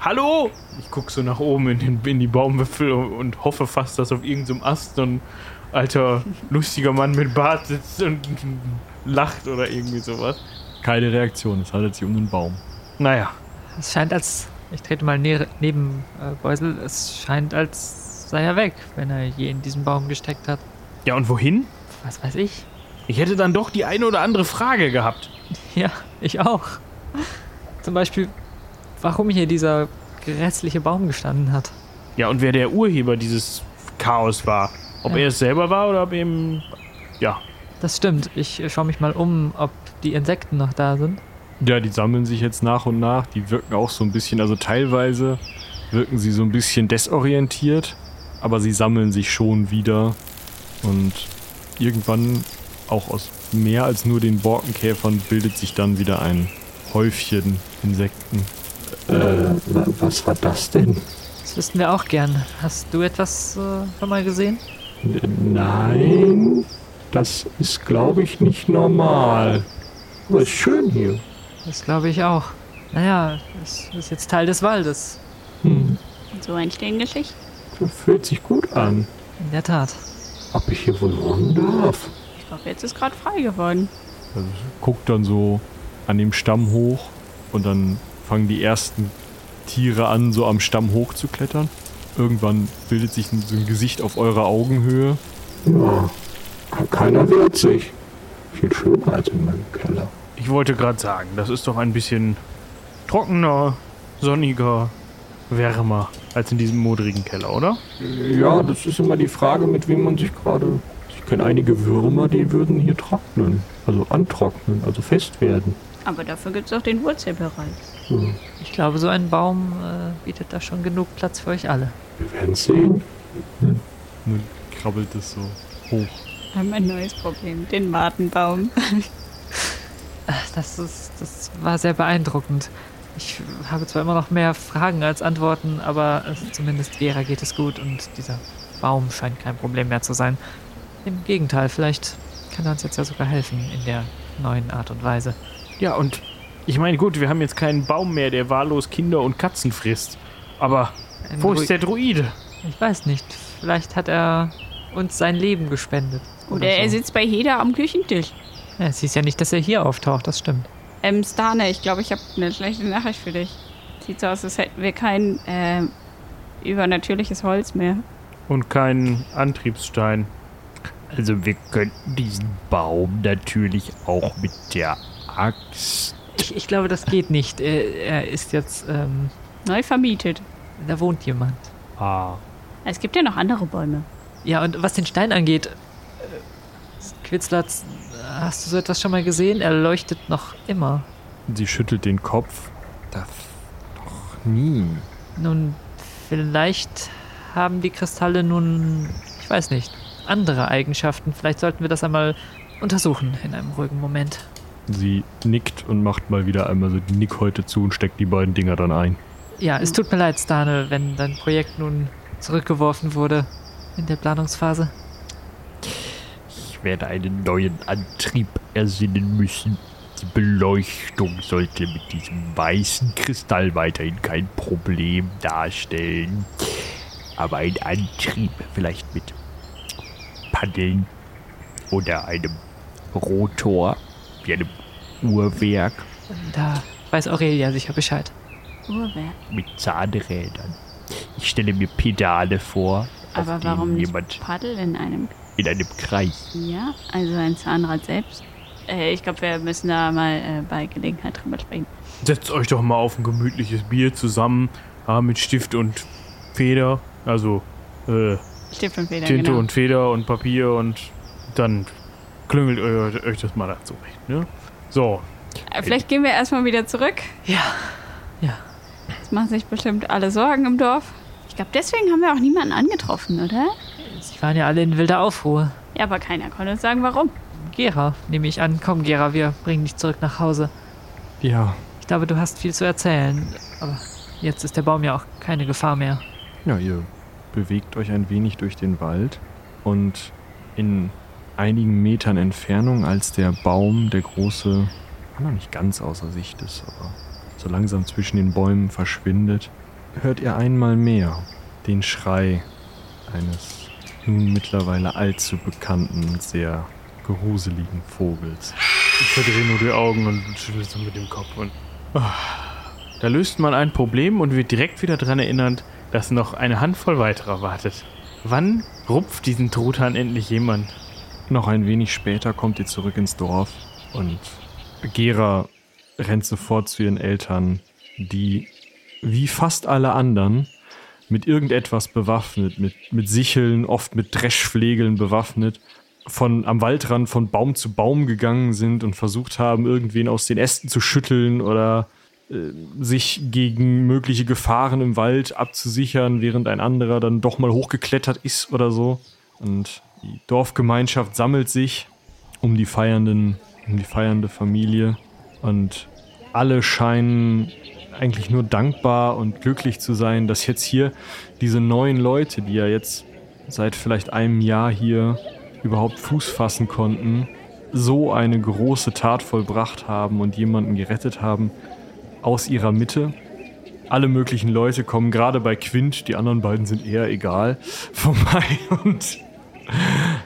hallo? Ich gucke so nach oben in, den, in die Baumwipfel und, und hoffe fast, dass auf irgendeinem Ast so ein alter, lustiger Mann mit Bart sitzt und lacht oder irgendwie sowas. Keine Reaktion, es handelt sich um einen Baum. Naja, Es scheint als, ich trete mal näher, neben äh, Beusel, es scheint als sei er weg, wenn er je in diesen Baum gesteckt hat. ja und wohin? Was weiß ich? Ich hätte dann doch die eine oder andere Frage gehabt. *laughs* Ja, ich auch. Zum Beispiel, warum hier dieser grässliche Baum gestanden hat. Ja, und wer der Urheber dieses Chaos war. Ob Ja. er es selber war oder ob eben. Ja. Das stimmt. Ich äh, schaue mich mal um, ob die Insekten noch da sind. Ja, die sammeln sich jetzt nach und nach. Die wirken auch so ein bisschen, also teilweise wirken sie so ein bisschen desorientiert, aber sie sammeln sich schon wieder. Und irgendwann, auch aus mehr als nur den Borkenkäfern, bildet sich dann wieder ein Häufchen Insekten. Äh, wa- was war das denn? Das wüssten wir auch gern. Hast du etwas äh, schon mal gesehen? Nein, das ist, glaube ich, nicht normal. Aber ist schön hier. Das glaube ich auch. Naja, es ist jetzt Teil des Waldes. Hm, So entstehen Geschichten. das fühlt sich gut an. In der Tat. Ob ich hier wohl wohnen darf? Ich glaube, jetzt ist gerade frei geworden. Also guckt dann so an dem Stamm hoch und dann fangen die ersten Tiere an, so am Stamm hochzuklettern. Irgendwann bildet sich ein- so ein Gesicht auf eurer Augenhöhe. Ja, ke- keiner wehrt sich. Viel schöner als in meinem Keller. Ich wollte gerade sagen, das ist doch ein bisschen trockener, sonniger, wärmer als in diesem modrigen Keller, oder? Ja, das ist immer die Frage, mit wem man sich gerade. Ich kenne einige Würmer, die würden hier trocknen. Also antrocknen, also fest werden. Aber dafür gibt es auch den Wurzelbereich. So, Ich glaube, so ein Baum äh, bietet da schon genug Platz für euch alle. wir werden sehen. Und dann krabbelt es so hoch. Wir haben ein neues Problem, den Martenbaum. *laughs* Das, ist, das war sehr beeindruckend. Ich habe zwar immer noch mehr Fragen als Antworten, aber zumindest Vera geht es gut und dieser Baum scheint kein Problem mehr zu sein. Im Gegenteil, vielleicht kann er uns jetzt ja sogar helfen in der neuen Art und Weise. Ja, und ich meine, gut, wir haben jetzt keinen Baum mehr, der wahllos Kinder und Katzen frisst. Aber Ein wo Drui- ist der Druide? Ich weiß nicht. Vielleicht hat er uns sein Leben gespendet. Oder er so. sitzt bei Heda am Küchentisch. Ja, es hieß ja nicht, dass er hier auftaucht, das stimmt. Ähm, Stane, ich glaube, ich habe eine schlechte Nachricht für dich. Sieht so aus, als hätten wir kein ähm, übernatürliches Holz mehr. Und keinen Antriebsstein. Also wir könnten diesen Baum natürlich auch mit der Axt. Ich, ich glaube, das geht nicht. Er, er ist jetzt, ähm, Neu vermietet. da wohnt jemand. Ah. Es gibt ja noch andere Bäume. Ja, und was den Stein angeht, äh, Quitzlatz, hast du so etwas schon mal gesehen? Er leuchtet noch immer. Sie schüttelt den Kopf. Das noch nie. Nun, vielleicht haben die Kristalle nun, ich weiß nicht, andere Eigenschaften. Vielleicht sollten wir das einmal untersuchen in einem ruhigen Moment. Sie nickt und macht mal wieder einmal so die Nickhäute zu und steckt die beiden Dinger dann ein. Ja, es tut mir leid, Stane, wenn dein Projekt nun zurückgeworfen wurde in der Planungsphase. Ich werde einen neuen Antrieb ersinnen müssen. Die Beleuchtung sollte mit diesem weißen Kristall weiterhin kein Problem darstellen. Aber ein Antrieb, vielleicht mit Paddeln oder einem Rotor, wie einem Uhrwerk Da weiß Aurelia sicher Bescheid. Uhrwerk. mit Zahnrädern. Ich stelle mir Pedale vor, Aber auf denen warum nicht jemand Paddel in einem... in einem Kreis. Ja, also ein Zahnrad selbst. Äh, ich glaube, wir müssen da mal äh, bei Gelegenheit drüber sprechen. Setzt euch doch mal auf ein gemütliches Bier zusammen, ja, mit Stift und Feder. Also, äh, Stift und Feder, Tinte genau. und Feder und Papier und dann klüngelt euch, euch das mal da zurecht, ne? So, Äh, Vielleicht gehen wir erstmal wieder zurück. Ja. Ja. Es machen sich bestimmt alle Sorgen im Dorf. Ich glaube, deswegen haben wir auch niemanden angetroffen, oder? Waren ja alle in wilder Aufruhr. Ja, aber keiner konnte uns sagen, warum. Gera, nehme ich an. Komm, Gera, wir bringen dich zurück nach Hause. Ja, Ich glaube, du hast viel zu erzählen. Aber jetzt ist der Baum ja auch keine Gefahr mehr. ja, ihr bewegt euch ein wenig durch den Wald und in einigen Metern Entfernung, als der Baum, der große, noch nicht ganz außer Sicht ist, aber so langsam zwischen den Bäumen verschwindet, hört ihr einmal mehr den Schrei eines nun mittlerweile allzu bekannten und sehr gruseligen Vogels. ich verdrehe nur die Augen und schüttel so mit dem Kopf. Und, Ah. da löst man ein Problem und wird direkt wieder daran erinnert, dass noch eine Handvoll weiterer wartet. Wann rupft diesen Truthahn endlich jemand? Noch ein wenig später kommt ihr zurück ins Dorf und Gera rennt sofort zu ihren Eltern, die wie fast alle anderen mit irgendetwas bewaffnet, mit, mit Sicheln, oft mit Dreschflegeln bewaffnet, von am Waldrand von Baum zu Baum gegangen sind und versucht haben, irgendwen aus den Ästen zu schütteln oder äh, sich gegen mögliche Gefahren im Wald abzusichern, während ein anderer dann doch mal hochgeklettert ist oder so. Und die Dorfgemeinschaft sammelt sich um die feiernden, um die feiernde Familie und alle scheinen eigentlich nur dankbar und glücklich zu sein, dass jetzt hier diese neuen Leute, die ja jetzt seit vielleicht einem Jahr hier überhaupt Fuß fassen konnten, so eine große Tat vollbracht haben und jemanden gerettet haben aus ihrer Mitte. Alle möglichen Leute kommen gerade bei Quint, die anderen beiden sind eher egal, *laughs* vorbei und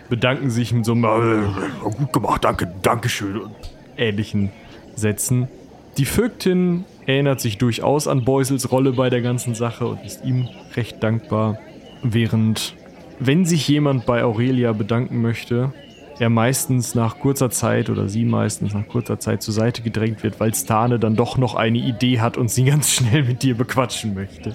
bedanken sich mit so einem äh, gut gemacht, danke, dankeschön und ähnlichen Sätzen. Die Vögtin erinnert sich durchaus an Beusels Rolle bei der ganzen Sache und ist ihm recht dankbar, während, wenn sich jemand bei Aurelia bedanken möchte, er meistens nach kurzer Zeit oder sie meistens nach kurzer Zeit zur Seite gedrängt wird, weil Stane dann doch noch eine Idee hat und sie *laughs* ganz schnell mit dir bequatschen möchte.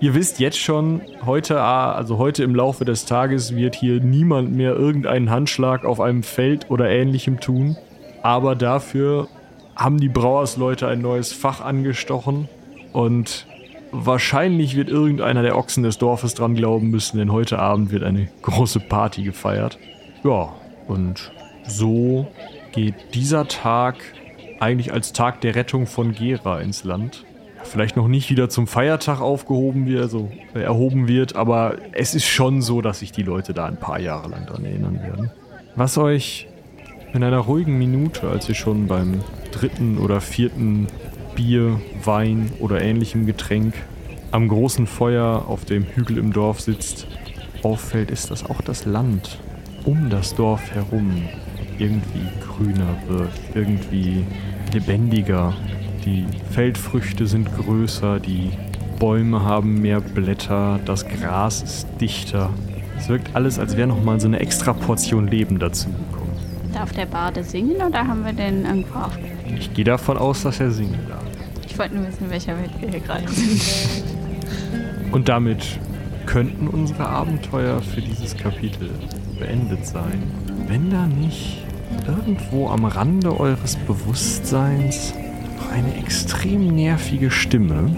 Ihr wisst jetzt schon, heute, ah, also heute im Laufe des Tages wird hier niemand mehr irgendeinen Handschlag auf einem Feld oder ähnlichem tun. Aber dafür haben die Brauersleute ein neues Fach angestochen und wahrscheinlich wird irgendeiner der Ochsen des Dorfes dran glauben müssen, denn heute Abend wird eine große Party gefeiert. Ja, und so geht dieser Tag eigentlich als Tag der Rettung von Gera ins Land. vielleicht noch nicht wieder zum Feiertag aufgehoben wird, also äh, erhoben wird, aber es ist schon so, dass sich die Leute da ein paar Jahre lang dran erinnern werden. Was euch in einer ruhigen Minute, als ihr schon beim dritten oder vierten Bier, Wein oder ähnlichem Getränk am großen Feuer auf dem Hügel im Dorf sitzt, auffällt, ist, dass auch das Land um das Dorf herum irgendwie grüner wird, irgendwie lebendiger. Die Feldfrüchte sind größer, die Bäume haben mehr Blätter, das Gras ist dichter. Es wirkt alles, als wäre nochmal so eine extra Portion Leben dazu gekommen. Darf der Bade singen oder haben wir den irgendwo aufgenommen? Ich gehe davon aus, dass er singen darf. Ich wollte nur wissen, in welcher Welt wir hier gerade sind. Und damit könnten unsere Abenteuer für dieses Kapitel beendet sein, wenn da nicht irgendwo am Rande eures Bewusstseins noch eine extrem nervige Stimme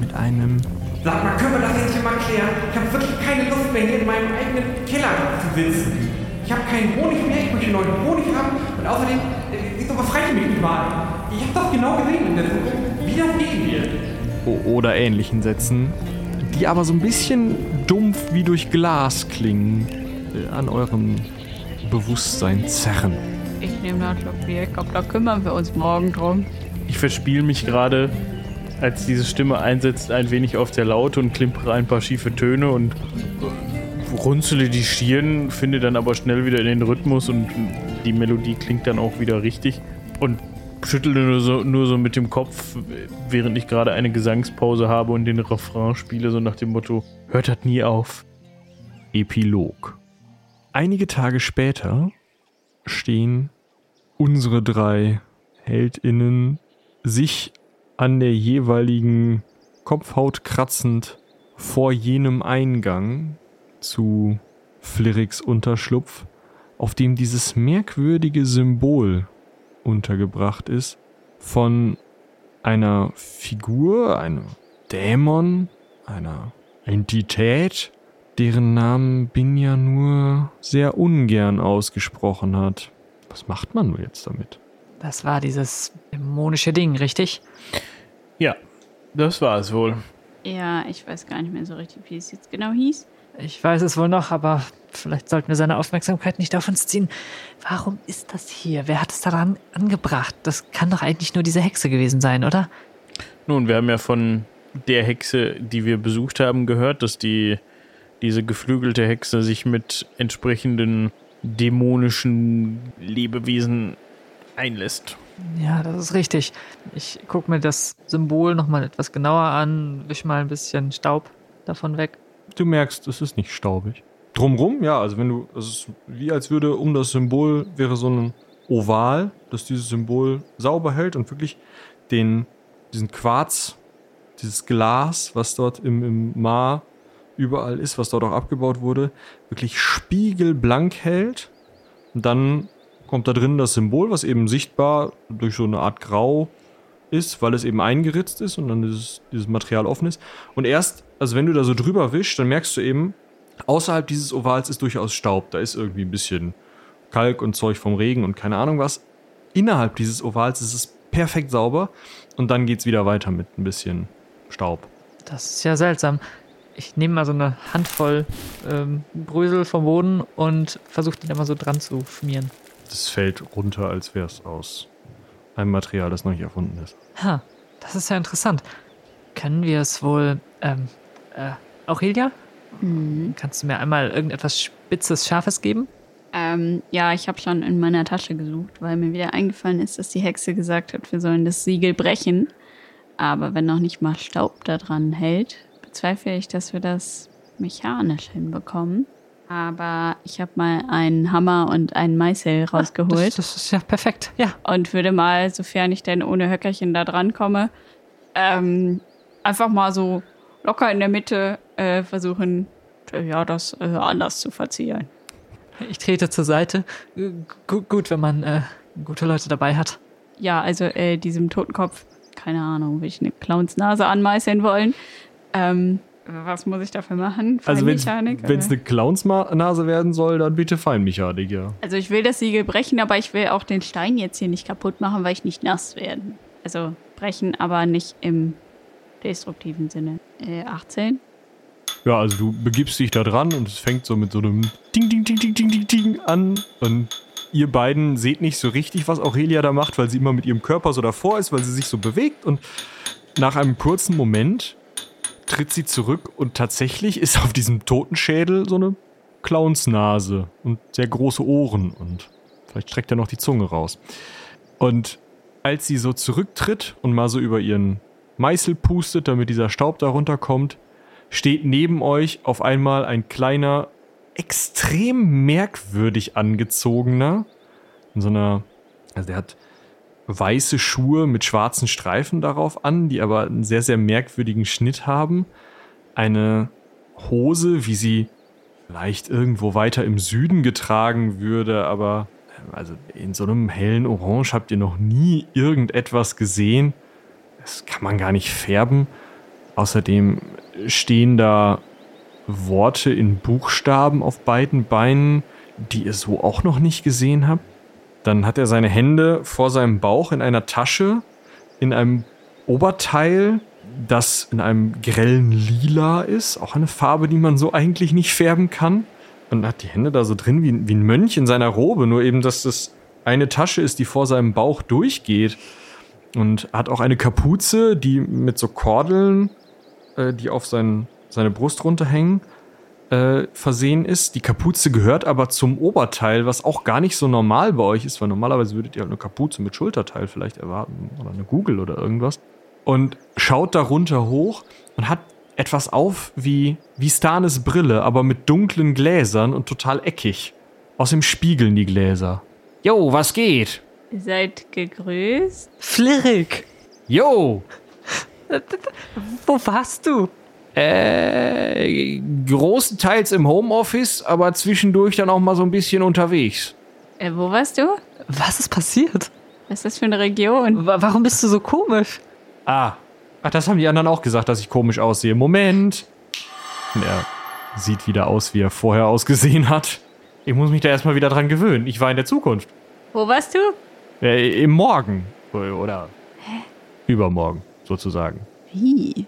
mit einem Sag mal, können wir das jetzt hier mal klären? Ich habe wirklich keine Lust mehr, hier in meinem eigenen Keller zu sitzen. Ich habe keinen Honig mehr, ich möchte neuen Honig haben und außerdem, äh, ist doch was mich nicht mal. Ich habe doch genau gesehen in der Zukunft, wie das gehen wird. oder ähnlichen Sätzen, die aber so ein bisschen dumpf wie durch Glas klingen, äh, an eurem Bewusstsein zerren. Ich nehme Schluck Bier. Ich glaube, da kümmern wir uns morgen drum. Ich verspiele mich gerade, als diese Stimme einsetzt, ein wenig auf der Laute und klimpere ein paar schiefe Töne und runzele die Stirn, finde dann aber schnell wieder in den Rhythmus und die Melodie klingt dann auch wieder richtig und schüttle nur so, nur so mit dem Kopf, während ich gerade eine Gesangspause habe und den Refrain spiele, so nach dem Motto, hört das nie auf. Epilog. Einige Tage später stehen unsere drei Heldinnen sich an der jeweiligen Kopfhaut kratzend vor jenem Eingang zu Flirrix Unterschlupf, auf dem dieses merkwürdige Symbol untergebracht ist von einer Figur, einem Dämon, einer Entität, deren Namen Binja nur sehr ungern ausgesprochen hat. Was macht man nur jetzt damit? Das war dieses dämonische Ding, richtig? Ja, das war es wohl. Ja, ich weiß gar nicht mehr so richtig, wie es jetzt genau hieß. Ich weiß es wohl noch, aber vielleicht sollten wir seine Aufmerksamkeit nicht auf uns ziehen. Warum ist das hier? Wer hat es daran angebracht? Das kann doch eigentlich nur diese Hexe gewesen sein, oder? Nun, wir haben ja von der Hexe, die wir besucht haben, gehört, dass die diese geflügelte Hexe sich mit entsprechenden dämonischen Lebewesen einlässt. Ja, das ist richtig. Ich gucke mir das Symbol nochmal etwas genauer an, wisch mal ein bisschen Staub davon weg. Du merkst, es ist nicht staubig. Drumrum, ja, also wenn du, es ist wie als würde um das Symbol wäre so ein Oval, das dieses Symbol sauber hält und wirklich den, diesen Quarz, dieses Glas, was dort im, im Mar überall ist, was dort auch abgebaut wurde, wirklich spiegelblank hält. Und dann kommt da drin das Symbol, was eben sichtbar durch so eine Art Grau ist, weil es eben eingeritzt ist und dann dieses, dieses Material offen ist. Und erst, also wenn du da so drüber wischst, dann merkst du eben, außerhalb dieses Ovals ist durchaus Staub. Da ist irgendwie ein bisschen Kalk und Zeug vom Regen und keine Ahnung was. Innerhalb dieses Ovals ist es perfekt sauber und dann geht es wieder weiter mit ein bisschen Staub. Das ist ja seltsam. Ich nehme mal so eine Handvoll ähm, Brösel vom Boden und versuche die da mal so dran zu schmieren. Das fällt runter, als wäre es aus einem Material, das noch nicht erfunden ist. Ha, das ist ja interessant. Können wir es wohl, ähm, äh, Aurelia? Kannst du mir einmal irgendetwas Spitzes, Scharfes geben? Ähm, ja, ich habe schon in meiner Tasche gesucht, weil mir wieder eingefallen ist, dass die Hexe gesagt hat, wir sollen das Siegel brechen. Aber wenn noch nicht mal Staub da dran hält, bezweifle ich, dass wir das mechanisch hinbekommen. Aber ich habe mal einen Hammer und einen Meißel rausgeholt Das, das ist ja perfekt. Ja, und würde mal, sofern ich denn ohne Höckerchen da dran komme, ähm, einfach mal so locker in der Mitte äh, versuchen, äh, ja, das äh, anders zu verzieren. ich trete zur Seite. Gu gut, wenn man äh, gute Leute dabei hat. Ja, also äh, diesem Totenkopf, keine Ahnung, will ich eine Clownsnase anmeißeln wollen. Ähm, was muss ich dafür machen? Also wenn es Feinmechanik, eine? Clownsnase werden soll, dann bitte Feinmechanik, ja. Also ich will das Siegel brechen, aber ich will auch den Stein jetzt hier nicht kaputt machen, weil ich nicht nass werden. Also brechen, aber nicht im destruktiven Sinne. Äh, 18? Ja, also du begibst dich da dran und es fängt so mit so einem Ding, Ding, Ding, Ding, Ding, Ding, Ding an. Und ihr beiden seht nicht so richtig, was Aurelia da macht, weil sie immer mit ihrem Körper so davor ist, weil sie sich so bewegt. Und nach einem kurzen Moment tritt sie zurück und tatsächlich ist auf diesem Totenschädel so eine Clownsnase und sehr große Ohren und vielleicht streckt er noch die Zunge raus. Und als sie so zurücktritt und mal so über ihren Meißel pustet, damit dieser Staub da runterkommt, steht neben euch auf einmal ein kleiner, extrem merkwürdig angezogener, in so einer, also der hat weiße Schuhe mit schwarzen Streifen darauf an, die aber einen sehr, sehr merkwürdigen Schnitt haben. Eine Hose, wie sie vielleicht irgendwo weiter im Süden getragen würde, aber also in so einem hellen Orange habt ihr noch nie irgendetwas gesehen. Das kann man gar nicht färben. Außerdem stehen da Worte in Buchstaben auf beiden Beinen, die ihr so auch noch nicht gesehen habt. Dann hat er seine Hände vor seinem Bauch in einer Tasche, in einem Oberteil, das in einem grellen Lila ist. Auch eine Farbe, die man so eigentlich nicht färben kann. Und hat die Hände da so drin wie, wie ein Mönch in seiner Robe. Nur eben, dass das eine Tasche ist, die vor seinem Bauch durchgeht. Und hat auch eine Kapuze, die mit so Kordeln, äh, die auf sein, seine Brust runterhängen, äh, versehen ist. Die Kapuze gehört aber zum Oberteil, was auch gar nicht so normal bei euch ist, weil normalerweise würdet ihr halt eine Kapuze mit Schulterteil vielleicht erwarten oder eine Google oder irgendwas. Und schaut darunter hoch und hat etwas auf wie, wie Stanes Brille, aber mit dunklen Gläsern und total eckig. Außerdem spiegeln die Gläser. Jo, was geht? Ihr seid gegrüßt. Flirik, Jo! wo warst du? Äh, großenteils im Homeoffice, aber zwischendurch dann auch mal so ein bisschen unterwegs. Äh, wo warst du? Was ist passiert? Was ist das für eine Region? Wa- Warum bist du so komisch? Ah. Ach, das haben die anderen auch gesagt, dass ich komisch aussehe. Moment. Und er sieht wieder aus, wie er vorher ausgesehen hat. Ich muss mich da erstmal wieder dran gewöhnen. Ich war in der Zukunft. Wo warst du? Äh, Im Morgen. Oder übermorgen, sozusagen. Wie?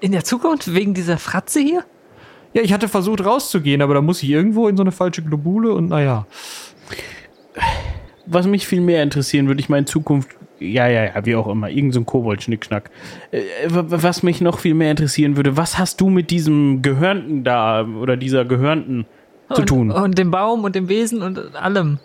In der Zukunft wegen dieser Fratze hier? Ja, ich hatte versucht rauszugehen, aber da muss ich irgendwo in so eine falsche Globule und naja. Was mich viel mehr interessieren würde, ich meine, Zukunft, ja, ja, ja, wie auch immer, irgend so ein Kobold-Schnickschnack. Äh, was mich noch viel mehr interessieren würde, was hast du mit diesem Gehörnten da oder dieser Gehörnten zu und, tun? Und dem Baum und dem Wesen und allem.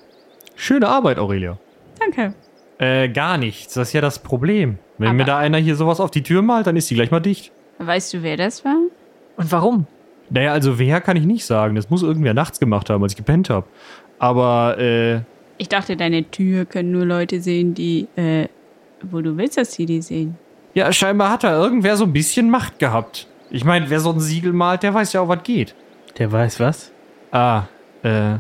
Schöne Arbeit, Aurelia. Danke. Äh, gar nichts. Das ist ja das Problem. Wenn Aber- mir da einer hier sowas auf die Tür malt, dann ist die gleich mal dicht. Weißt du, wer das war? Und warum? Naja, also wer kann ich nicht sagen. Das muss irgendwer nachts gemacht haben, als ich gepennt habe. Aber, äh, Ich dachte, deine Tür können nur Leute sehen, die, äh, wo du willst, dass sie die sehen. ja, scheinbar hat da irgendwer so ein bisschen Macht gehabt. Ich meine, wer so ein Siegel malt, der weiß ja auch, was geht. Der weiß was? Ah, äh,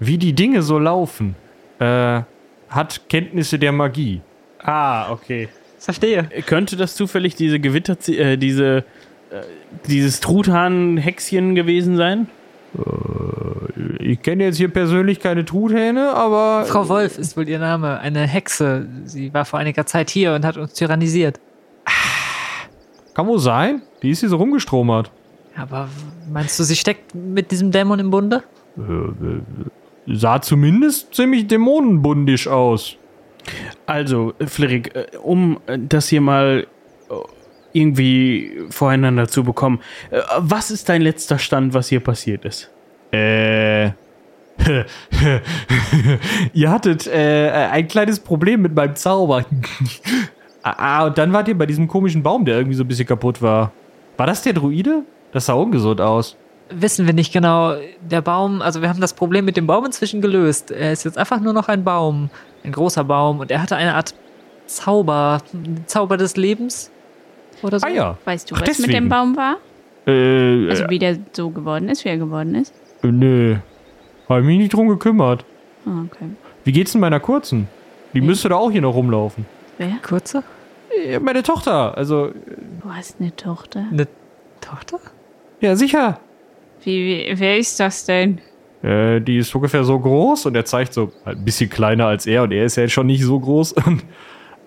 wie die Dinge so laufen. Äh, hat Kenntnisse der Magie. Ah, okay. Verstehe. Könnte das zufällig diese Gewitter, äh, diese, äh, dieses Truthahn-Hexchen gewesen sein? Ich kenne jetzt hier persönlich keine Truthähne, aber. Frau Wolf ist wohl ihr Name, eine Hexe. Sie war vor einiger Zeit hier und hat uns tyrannisiert. Kann wohl sein. Die ist hier so rumgestromert. Aber meinst du, sie steckt mit diesem Dämon im Bunde? Sah zumindest ziemlich dämonenbundisch aus. Also, Flirik, äh, um äh, das hier mal äh, irgendwie voreinander zu bekommen, was ist dein letzter Stand, was hier passiert ist? Äh. *laughs* ihr hattet äh, ein kleines Problem mit meinem Zauber. *laughs* ah, und dann wart ihr bei diesem komischen Baum, der irgendwie so ein bisschen kaputt war. War das der Druide? Das sah ungesund aus. Wissen wir nicht genau. Der Baum, also wir haben das Problem mit dem Baum inzwischen gelöst. Er ist jetzt einfach nur noch ein Baum. Ein großer Baum. Und er hatte eine Art Zauber. Zauber des Lebens. Oder so. Ah ja. Weißt du, Ach, was mit deswegen. dem Baum war? Äh, Also, wie der so geworden ist, wie er geworden ist? äh, nö. Hab mich nicht drum gekümmert. Ah, okay. Wie geht's denn meiner Kurzen? Die müsste da auch hier noch rumlaufen. Wer? Kurze? Äh, Meine Tochter, also, Du hast eine Tochter. Eine Tochter? ja, sicher. Wie, wie, wer ist das denn? Äh, die ist ungefähr so groß und er zeigt so ein bisschen kleiner als er und er ist ja jetzt schon nicht so groß. *laughs* Und,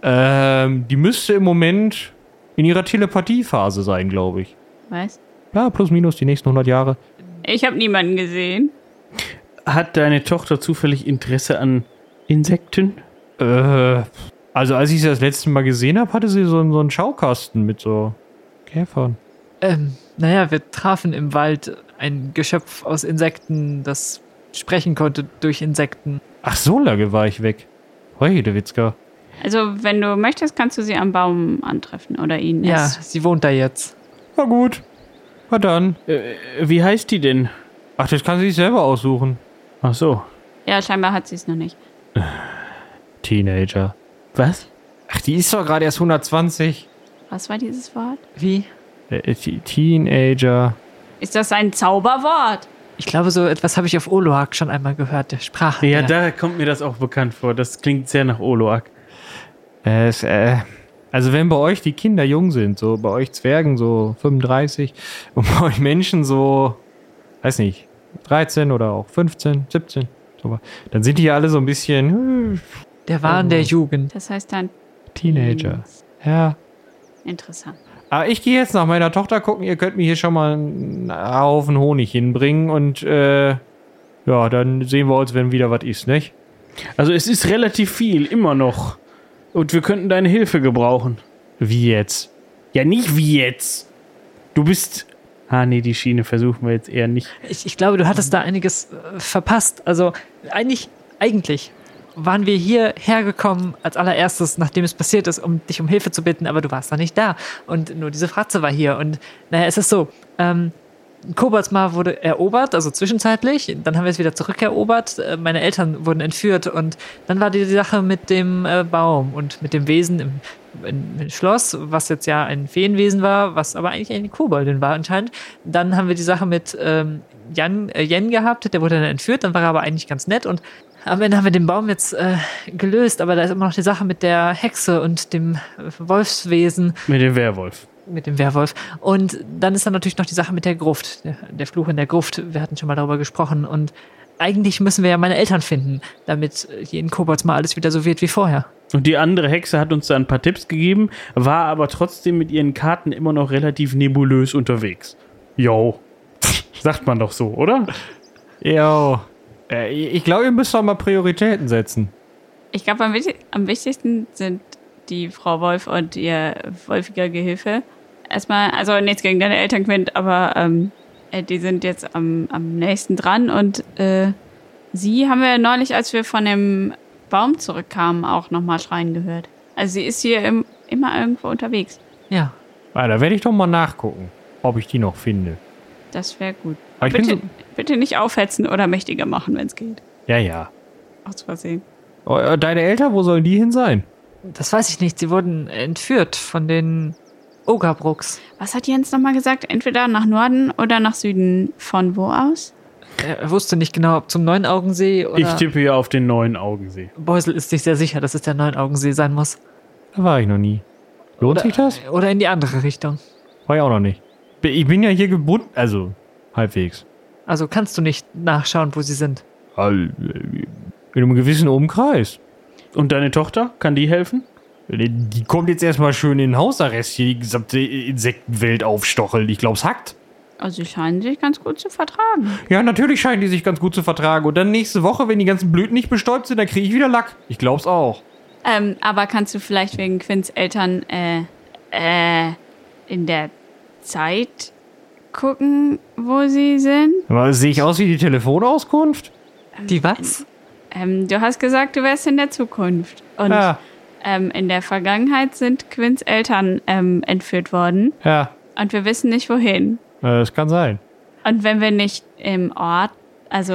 ähm, die müsste im Moment in ihrer Telepathiephase sein, glaube ich. Was? Ja, plus minus die nächsten 100 Jahre. Ich habe niemanden gesehen. Hat deine Tochter zufällig Interesse an Insekten? Äh, also als ich sie das letzte Mal gesehen habe, hatte sie so, so einen Schaukasten mit so Käfern. Ähm, naja, wir trafen im Wald ein Geschöpf aus Insekten, das sprechen konnte durch Insekten. Ach, so lange war ich weg. Witzka. Also, wenn du möchtest, kannst du sie am Baum antreffen oder ihn Ja, es- sie wohnt da jetzt. Na gut. Na dann. Äh, wie heißt die denn? Ach, das kann sie sich selber aussuchen. Ach so. Ja, scheinbar hat sie es noch nicht. *sighs* Teenager. Was? Ach, die ist doch gerade erst 120. Was war dieses Wort? Wie? Äh, Teenager. Ist das ein Zauberwort? Ich glaube, so etwas habe ich auf Oloak schon einmal gehört, der Sprache. Ja, da kommt mir das auch bekannt vor. Das klingt sehr nach Oloak. Es, äh, also wenn bei euch die Kinder jung sind, so bei euch Zwergen so 35 *laughs* und bei euch Menschen so, weiß nicht, 13 oder auch 15, 17, so, dann sind die ja alle so ein bisschen äh, der Wahn der Jugend. Das heißt dann Teenager. Ja. interessant. Aber ich gehe jetzt nach meiner Tochter gucken, ihr könnt mir hier schon mal einen Haufen Honig hinbringen und äh, ja, dann sehen wir uns, wenn wieder was ist, nicht? Also es ist relativ viel, immer noch. Und wir könnten deine Hilfe gebrauchen. Wie jetzt? Ja, nicht wie jetzt. Du bist. Ah, nee, die Schiene versuchen wir jetzt eher nicht. Ich, ich glaube, du hattest da einiges äh, verpasst. Also eigentlich, eigentlich waren wir hier hergekommen als allererstes, nachdem es passiert ist, um dich um Hilfe zu bitten, aber du warst noch nicht da. Und nur diese Fratze war hier. Und naja, es ist so, ähm, Koboldsmar wurde erobert, also zwischenzeitlich. Dann haben wir es wieder zurückerobert. Äh, Meine Eltern wurden entführt und dann war die Sache mit dem äh, Baum und mit dem Wesen im, im, Schloss, was jetzt ja ein Feenwesen war, was aber eigentlich eine Koboldin war anscheinend. Dann haben wir die Sache mit ähm, Jan, äh, Jen gehabt, der wurde dann entführt, dann war er aber eigentlich ganz nett und am Ende haben wir den Baum jetzt äh, gelöst, aber da ist immer noch die Sache mit der Hexe und dem Wolfswesen Mit dem Werwolf. mit dem Werwolf. Und dann ist dann natürlich noch die Sache mit der Gruft, der, der Fluch in der Gruft. Wir hatten schon mal darüber gesprochen. Und eigentlich müssen wir ja meine Eltern finden, damit hier in Kobolds mal alles wieder so wird wie vorher. Und die andere Hexe hat uns da ein paar Tipps gegeben, war aber trotzdem mit ihren Karten immer noch relativ nebulös unterwegs. Jo. *laughs* Sagt man doch so, oder? Jo. Äh, ich glaube, ihr müsst doch mal Prioritäten setzen. Ich glaube, am, am wichtigsten sind die Frau Wolf und ihr wolfiger Gehilfe. Erstmal, also nichts gegen deine Eltern, Quint, aber ähm, äh, die sind jetzt am, am nächsten dran und äh, sie haben wir neulich, als wir von dem Baum zurückkamen, auch nochmal schreien gehört. Also sie ist hier im, immer irgendwo unterwegs. Ja. Ah, da werde ich doch mal nachgucken, ob ich die noch finde. Das wäre gut. Aber ich bin bitte, so- bitte nicht aufhetzen oder mächtiger machen, wenn es geht. Ja, ja. Aus Versehen. Oh, äh, Deine Eltern, wo sollen die hin sein? Das weiß ich nicht. Sie wurden entführt von den Ogerbrooks. Was hat Jens nochmal gesagt? Entweder nach Norden oder nach Süden. Von wo aus? Er wusste nicht genau, ob zum Neunaugensee oder. Ich tippe hier auf den neuen Augensee. Beusel ist sich sehr sicher, dass es der Neunaugensee sein muss. Da war ich noch nie. Lohnt sich das? Oder in die andere Richtung. War ich auch noch nicht. Ich bin ja hier gebunden, also halbwegs. Also kannst du nicht nachschauen, wo sie sind. In einem gewissen Umkreis. Und deine Tochter? Kann die helfen? Die kommt jetzt erstmal schön in den Hausarrest hier, die gesamte Insektenwelt aufstocheln. Ich glaub's hackt. Also sie scheinen sich ganz gut zu vertragen. Ja, natürlich scheinen die sich ganz gut zu vertragen. Und dann nächste Woche, wenn die ganzen Blüten nicht bestäubt sind, dann kriege ich wieder Lack. Ich glaub's auch. Ähm, aber kannst du vielleicht wegen Quints Eltern äh, äh, in der Zeit gucken, wo sie sind? Aber sehe ich aus wie die Telefonauskunft? Die was? Ähm, du hast gesagt, du wärst in der Zukunft. Und Ja, ähm, in der Vergangenheit sind Quints Eltern ähm, entführt worden. ja. Und wir wissen nicht, wohin. Das kann sein. Und wenn wir nicht im Ort, also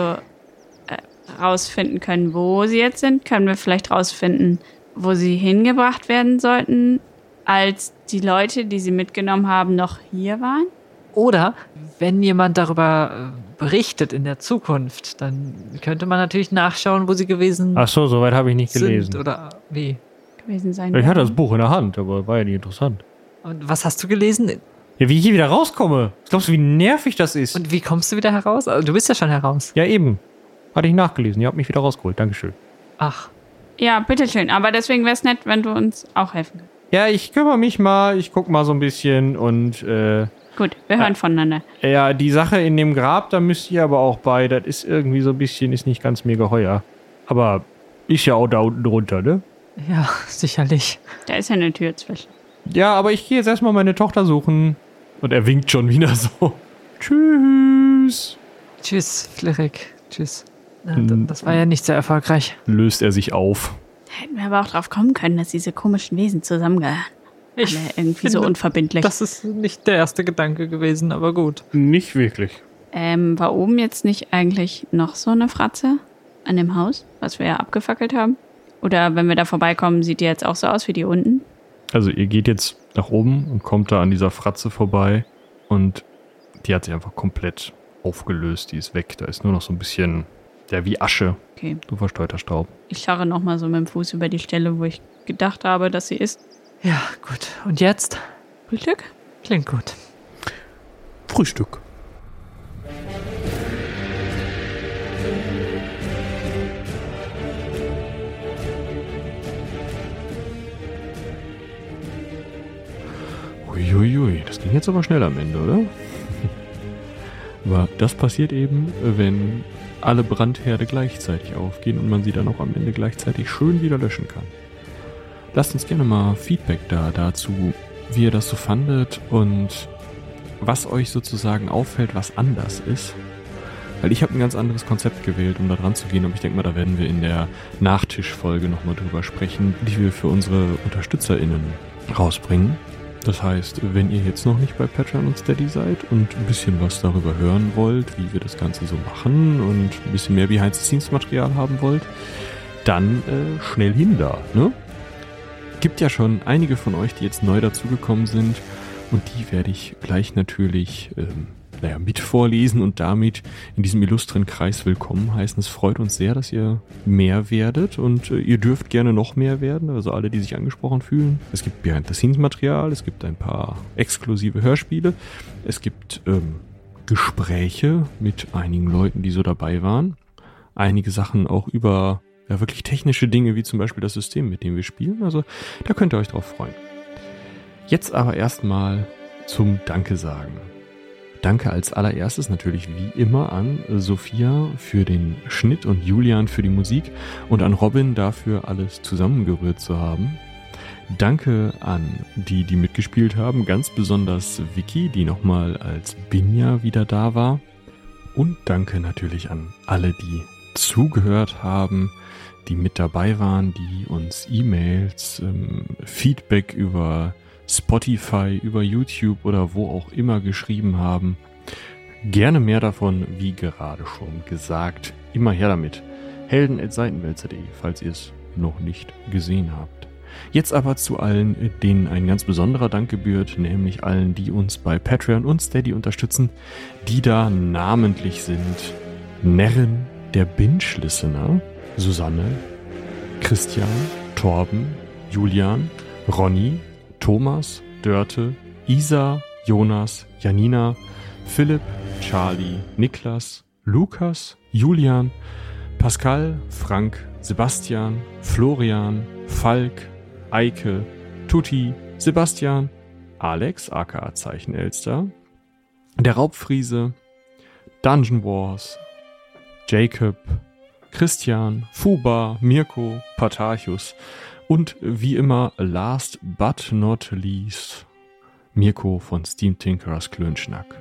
äh, rausfinden können, wo sie jetzt sind, können wir vielleicht rausfinden, wo sie hingebracht werden sollten, als die Leute, die sie mitgenommen haben, noch hier waren. Oder wenn jemand darüber äh, berichtet in der Zukunft, dann könnte man natürlich nachschauen, wo sie gewesen Ach so, soweit habe ich nicht sind. gelesen. Oder wie? gewesen sein. Ich hatte das Buch in der Hand, aber war ja nicht interessant. Und was hast du gelesen? Ja, wie ich hier wieder rauskomme. Glaubst du, wie nervig das ist? Und wie kommst du wieder heraus? Also, du bist ja schon heraus. ja, eben. Hatte ich nachgelesen. Ihr habt mich wieder rausgeholt. Dankeschön. Ach, Ja, bitteschön. Aber deswegen wäre es nett, wenn du uns auch helfen könntest. Ja, ich kümmere mich mal, ich guck mal so ein bisschen und äh, Gut, wir hören voneinander. ja, die Sache in dem Grab, da müsst ihr aber auch bei. Das ist irgendwie so ein bisschen, ist nicht ganz mir geheuer. Aber ist ja auch da unten drunter, ne? Ja, sicherlich. Da ist ja eine Tür zwischen. Ja, aber ich gehe jetzt erstmal meine Tochter suchen. Und er winkt schon wieder so. *laughs* Tschüss. Tschüss, Flirik. Tschüss. D- Das war ja nicht sehr erfolgreich. Löst er sich auf. Hätten wir aber auch drauf kommen können, dass diese komischen Wesen zusammengehören. Ich Alle irgendwie so finde, unverbindlich. Das ist nicht der erste Gedanke gewesen, aber gut. Nicht wirklich. Ähm, war oben jetzt nicht eigentlich noch so eine Fratze an dem Haus, was wir ja abgefackelt haben? Oder wenn wir da vorbeikommen, sieht die jetzt auch so aus wie die unten? Also ihr geht jetzt nach oben und kommt da an dieser Fratze vorbei und die hat sich einfach komplett aufgelöst. Die ist weg. Da ist nur noch so ein bisschen, ja, wie Asche. Okay. So versteuerter Staub. Ich scharre nochmal so mit dem Fuß über die Stelle, wo ich gedacht habe, dass sie ist. Ja, gut. Und jetzt? Frühstück? Klingt gut. Frühstück. Uiuiui, das ging jetzt aber schnell am Ende, oder? *laughs* Aber das passiert eben, wenn alle Brandherde gleichzeitig aufgehen und man sie dann auch am Ende gleichzeitig schön wieder löschen kann. Lasst uns gerne mal Feedback da dazu, wie ihr das so fandet und was euch sozusagen auffällt, was anders ist. Weil ich habe ein ganz anderes Konzept gewählt, um da dran zu gehen, aber ich denke mal, da werden wir in der Nachtischfolge nochmal drüber sprechen, die wir für unsere UnterstützerInnen rausbringen. Das heißt, wenn ihr jetzt noch nicht bei Patreon und Steady seid und ein bisschen was darüber hören wollt, wie wir das Ganze so machen und ein bisschen mehr Behind-the-Scenes-Material haben wollt, dann äh, schnell hin da, ne? Gibt ja schon einige von euch, die jetzt neu dazugekommen sind und die werde ich gleich natürlich ähm, naja, mit vorlesen und damit in diesem illustren Kreis willkommen heißen. Es freut uns sehr, dass ihr mehr werdet und äh, ihr dürft gerne noch mehr werden, also alle, die sich angesprochen fühlen. Es gibt Behind-the-Scenes-Material, es gibt ein paar exklusive Hörspiele, es gibt ähm, Gespräche mit einigen Leuten, die so dabei waren. Einige Sachen auch über ja, wirklich technische Dinge, wie zum Beispiel das System, mit dem wir spielen. Also da könnt ihr euch drauf freuen. Jetzt aber erstmal zum Danke sagen. Danke als allererstes natürlich wie immer an Sophia für den Schnitt und Julian für die Musik und an Robin dafür alles zusammengerührt zu haben. Danke an die, die mitgespielt haben, ganz besonders Vicky, die nochmal als Binja wieder da war. Und danke natürlich an alle, die zugehört haben, die mit dabei waren, die uns E-Mails, ähm, Feedback über Spotify, über YouTube oder wo auch immer geschrieben haben. Gerne mehr davon, wie gerade schon gesagt. Immer her damit. Helden.seitenwälzer.de, falls ihr es noch nicht gesehen habt. Jetzt aber zu allen, denen ein ganz besonderer Dank gebührt, nämlich allen, die uns bei Patreon und Steady unterstützen, die da namentlich sind. Nerren, der Binge-Listener, Susanne, Christian, Torben, Julian, Ronny, Thomas, Dörte, Isa, Jonas, Janina, Philipp, Charlie, Niklas, Lukas, Julian, Pascal, Frank, Sebastian, Florian, Falk, Eike, Tutti, Sebastian, Alex, aka Zeichen Elster, der Raubfriese, Dungeon Wars, Jacob, Christian, Fuba, Mirko, Patarchus und wie immer, last but not least, Mirko von Steam Tinkerers Klönschnack.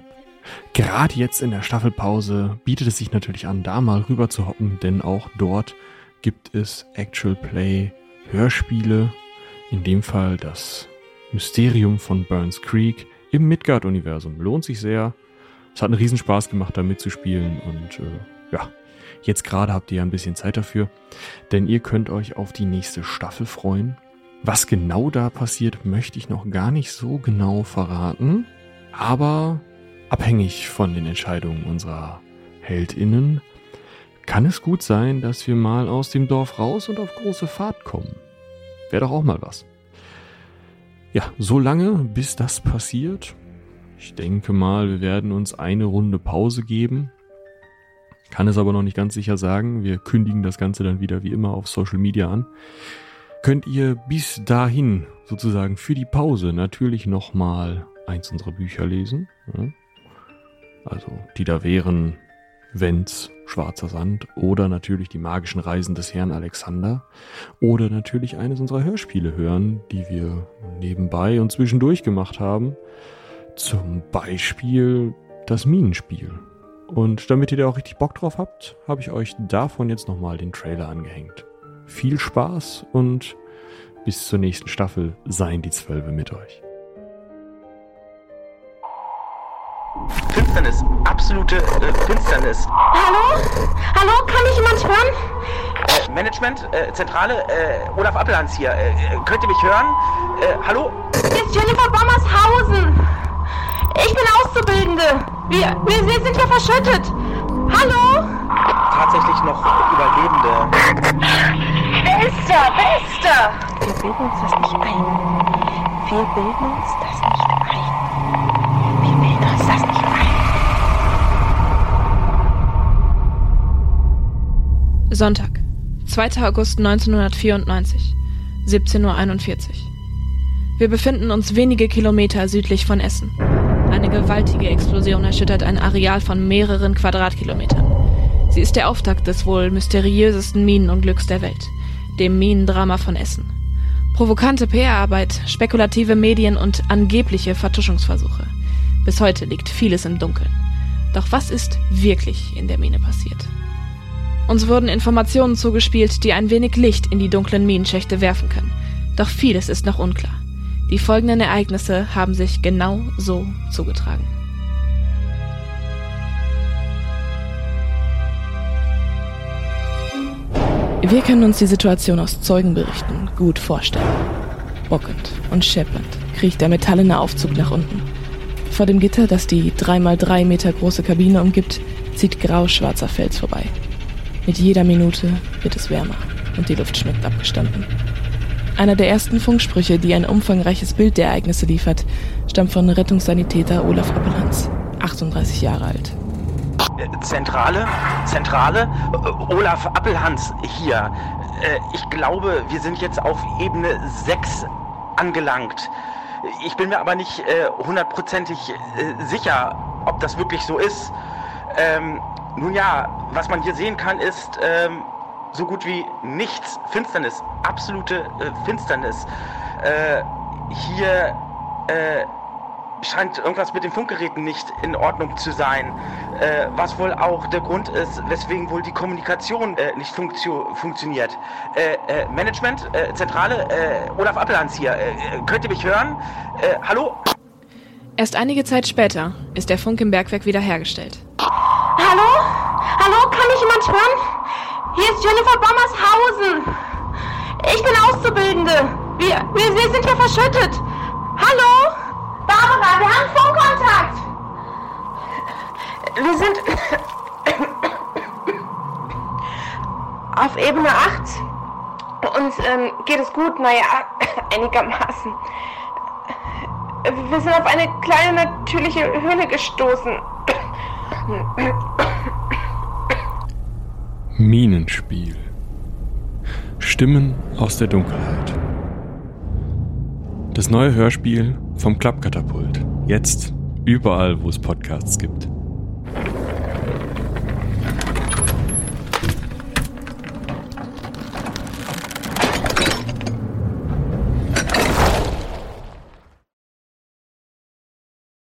Gerade jetzt in der Staffelpause bietet es sich natürlich an, da mal rüber zu hoppen, denn auch dort gibt es Actual Play Hörspiele. In dem Fall das Mysterium von Burns Creek im Midgard-Universum. Lohnt sich sehr. Es hat einen Riesenspaß gemacht, da mitzuspielen und äh, ja, jetzt gerade habt ihr ja ein bisschen Zeit dafür, denn ihr könnt euch auf die nächste Staffel freuen. Was genau da passiert, möchte ich noch gar nicht so genau verraten, aber abhängig von den Entscheidungen unserer Heldinnen kann es gut sein, dass wir mal aus dem Dorf raus und auf große Fahrt kommen. Wäre doch auch mal was. Ja, so lange, bis das passiert. Ich denke mal, wir werden uns eine Runde Pause geben. Kann es aber noch nicht ganz sicher sagen. Wir kündigen das Ganze dann wieder wie immer auf Social Media an. könnt ihr bis dahin sozusagen für die Pause natürlich nochmal eins unserer Bücher lesen. Also die da wären Wenz, Schwarzer Sand oder natürlich die magischen Reisen des Herrn Alexander oder natürlich eines unserer Hörspiele hören, die wir nebenbei und zwischendurch gemacht haben. Zum Beispiel das Minenspiel. Und damit ihr da auch richtig Bock drauf habt, habe ich euch davon jetzt nochmal den Trailer angehängt. Viel Spaß und bis zur nächsten Staffel seien die Zwölfe mit euch. Finsternis, absolute äh, Finsternis. Hallo? Hallo, kann mich jemand hören? Äh, Management, äh, Zentrale, äh, Olaf Appelhans hier. Äh, äh, könnt ihr mich hören? Äh, hallo? Hier ist Jennifer Bommershausen. Ich bin Auszubildende. Wir, wir, wir sind hier verschüttet. Hallo? Tatsächlich noch Überlebende. Wer ist da? Wer ist da? Wir bilden uns das nicht ein. Wir bilden uns das nicht ein. Wir bilden uns das nicht ein. Sonntag, 2. August 1994, 17.41 Uhr. Wir befinden uns wenige Kilometer südlich von Essen. Eine gewaltige Explosion erschüttert ein Areal von mehreren Quadratkilometern. Sie ist der Auftakt des wohl mysteriösesten Minenunglücks der Welt, dem Minendrama von Essen. Provokante PR-Arbeit, spekulative Medien und angebliche Vertuschungsversuche. Bis heute liegt vieles im Dunkeln. Doch was ist wirklich in der Mine passiert? Uns wurden Informationen zugespielt, die ein wenig Licht in die dunklen Minenschächte werfen können. Doch vieles ist noch unklar. Die folgenden Ereignisse haben sich genau so zugetragen. Wir können uns die Situation aus Zeugenberichten gut vorstellen. Bockend und scheppernd kriecht der metallene Aufzug nach unten. Vor dem Gitter, das die 3x3 Meter große Kabine umgibt, zieht grau-schwarzer Fels vorbei. Mit jeder Minute wird es wärmer und die Luft schmeckt abgestanden. Einer der ersten Funksprüche, die ein umfangreiches Bild der Ereignisse liefert, stammt von Rettungssanitäter Olaf Appelhans, 38 Jahre alt. Zentrale, Zentrale, Olaf Appelhans hier. Äh, ich glaube, wir sind jetzt auf Ebene 6 angelangt. Ich bin mir aber nicht äh, hundertprozentig äh, sicher, ob das wirklich so ist. Ähm, nun ja, was man hier sehen kann, ist ähm, so gut wie nichts. Finsternis, absolute äh, Finsternis. Äh, hier äh, scheint irgendwas mit den Funkgeräten nicht in Ordnung zu sein. Äh, was wohl auch der Grund ist, weswegen wohl die Kommunikation äh, nicht funktio funktioniert. Äh, äh, Management, äh, Zentrale, äh, Olaf Appelhans hier. Äh, äh, könnt ihr mich hören? Äh, hallo? Erst einige Zeit später ist der Funk im Bergwerk wiederhergestellt. Hallo? Hallo, kann mich jemand hören? Hier ist Jennifer Bommershausen. Ich bin Auszubildende. Wir, wir, wir sind hier verschüttet. Hallo? Barbara, wir haben Funkkontakt. Wir sind *coughs* auf Ebene 8. Uns ähm, geht es gut, naja, *coughs* einigermaßen. Wir sind auf eine kleine natürliche Höhle gestoßen. *coughs* Minenspiel. Stimmen aus der Dunkelheit. Das neue Hörspiel vom Klappkatapult. Jetzt überall, wo es Podcasts gibt.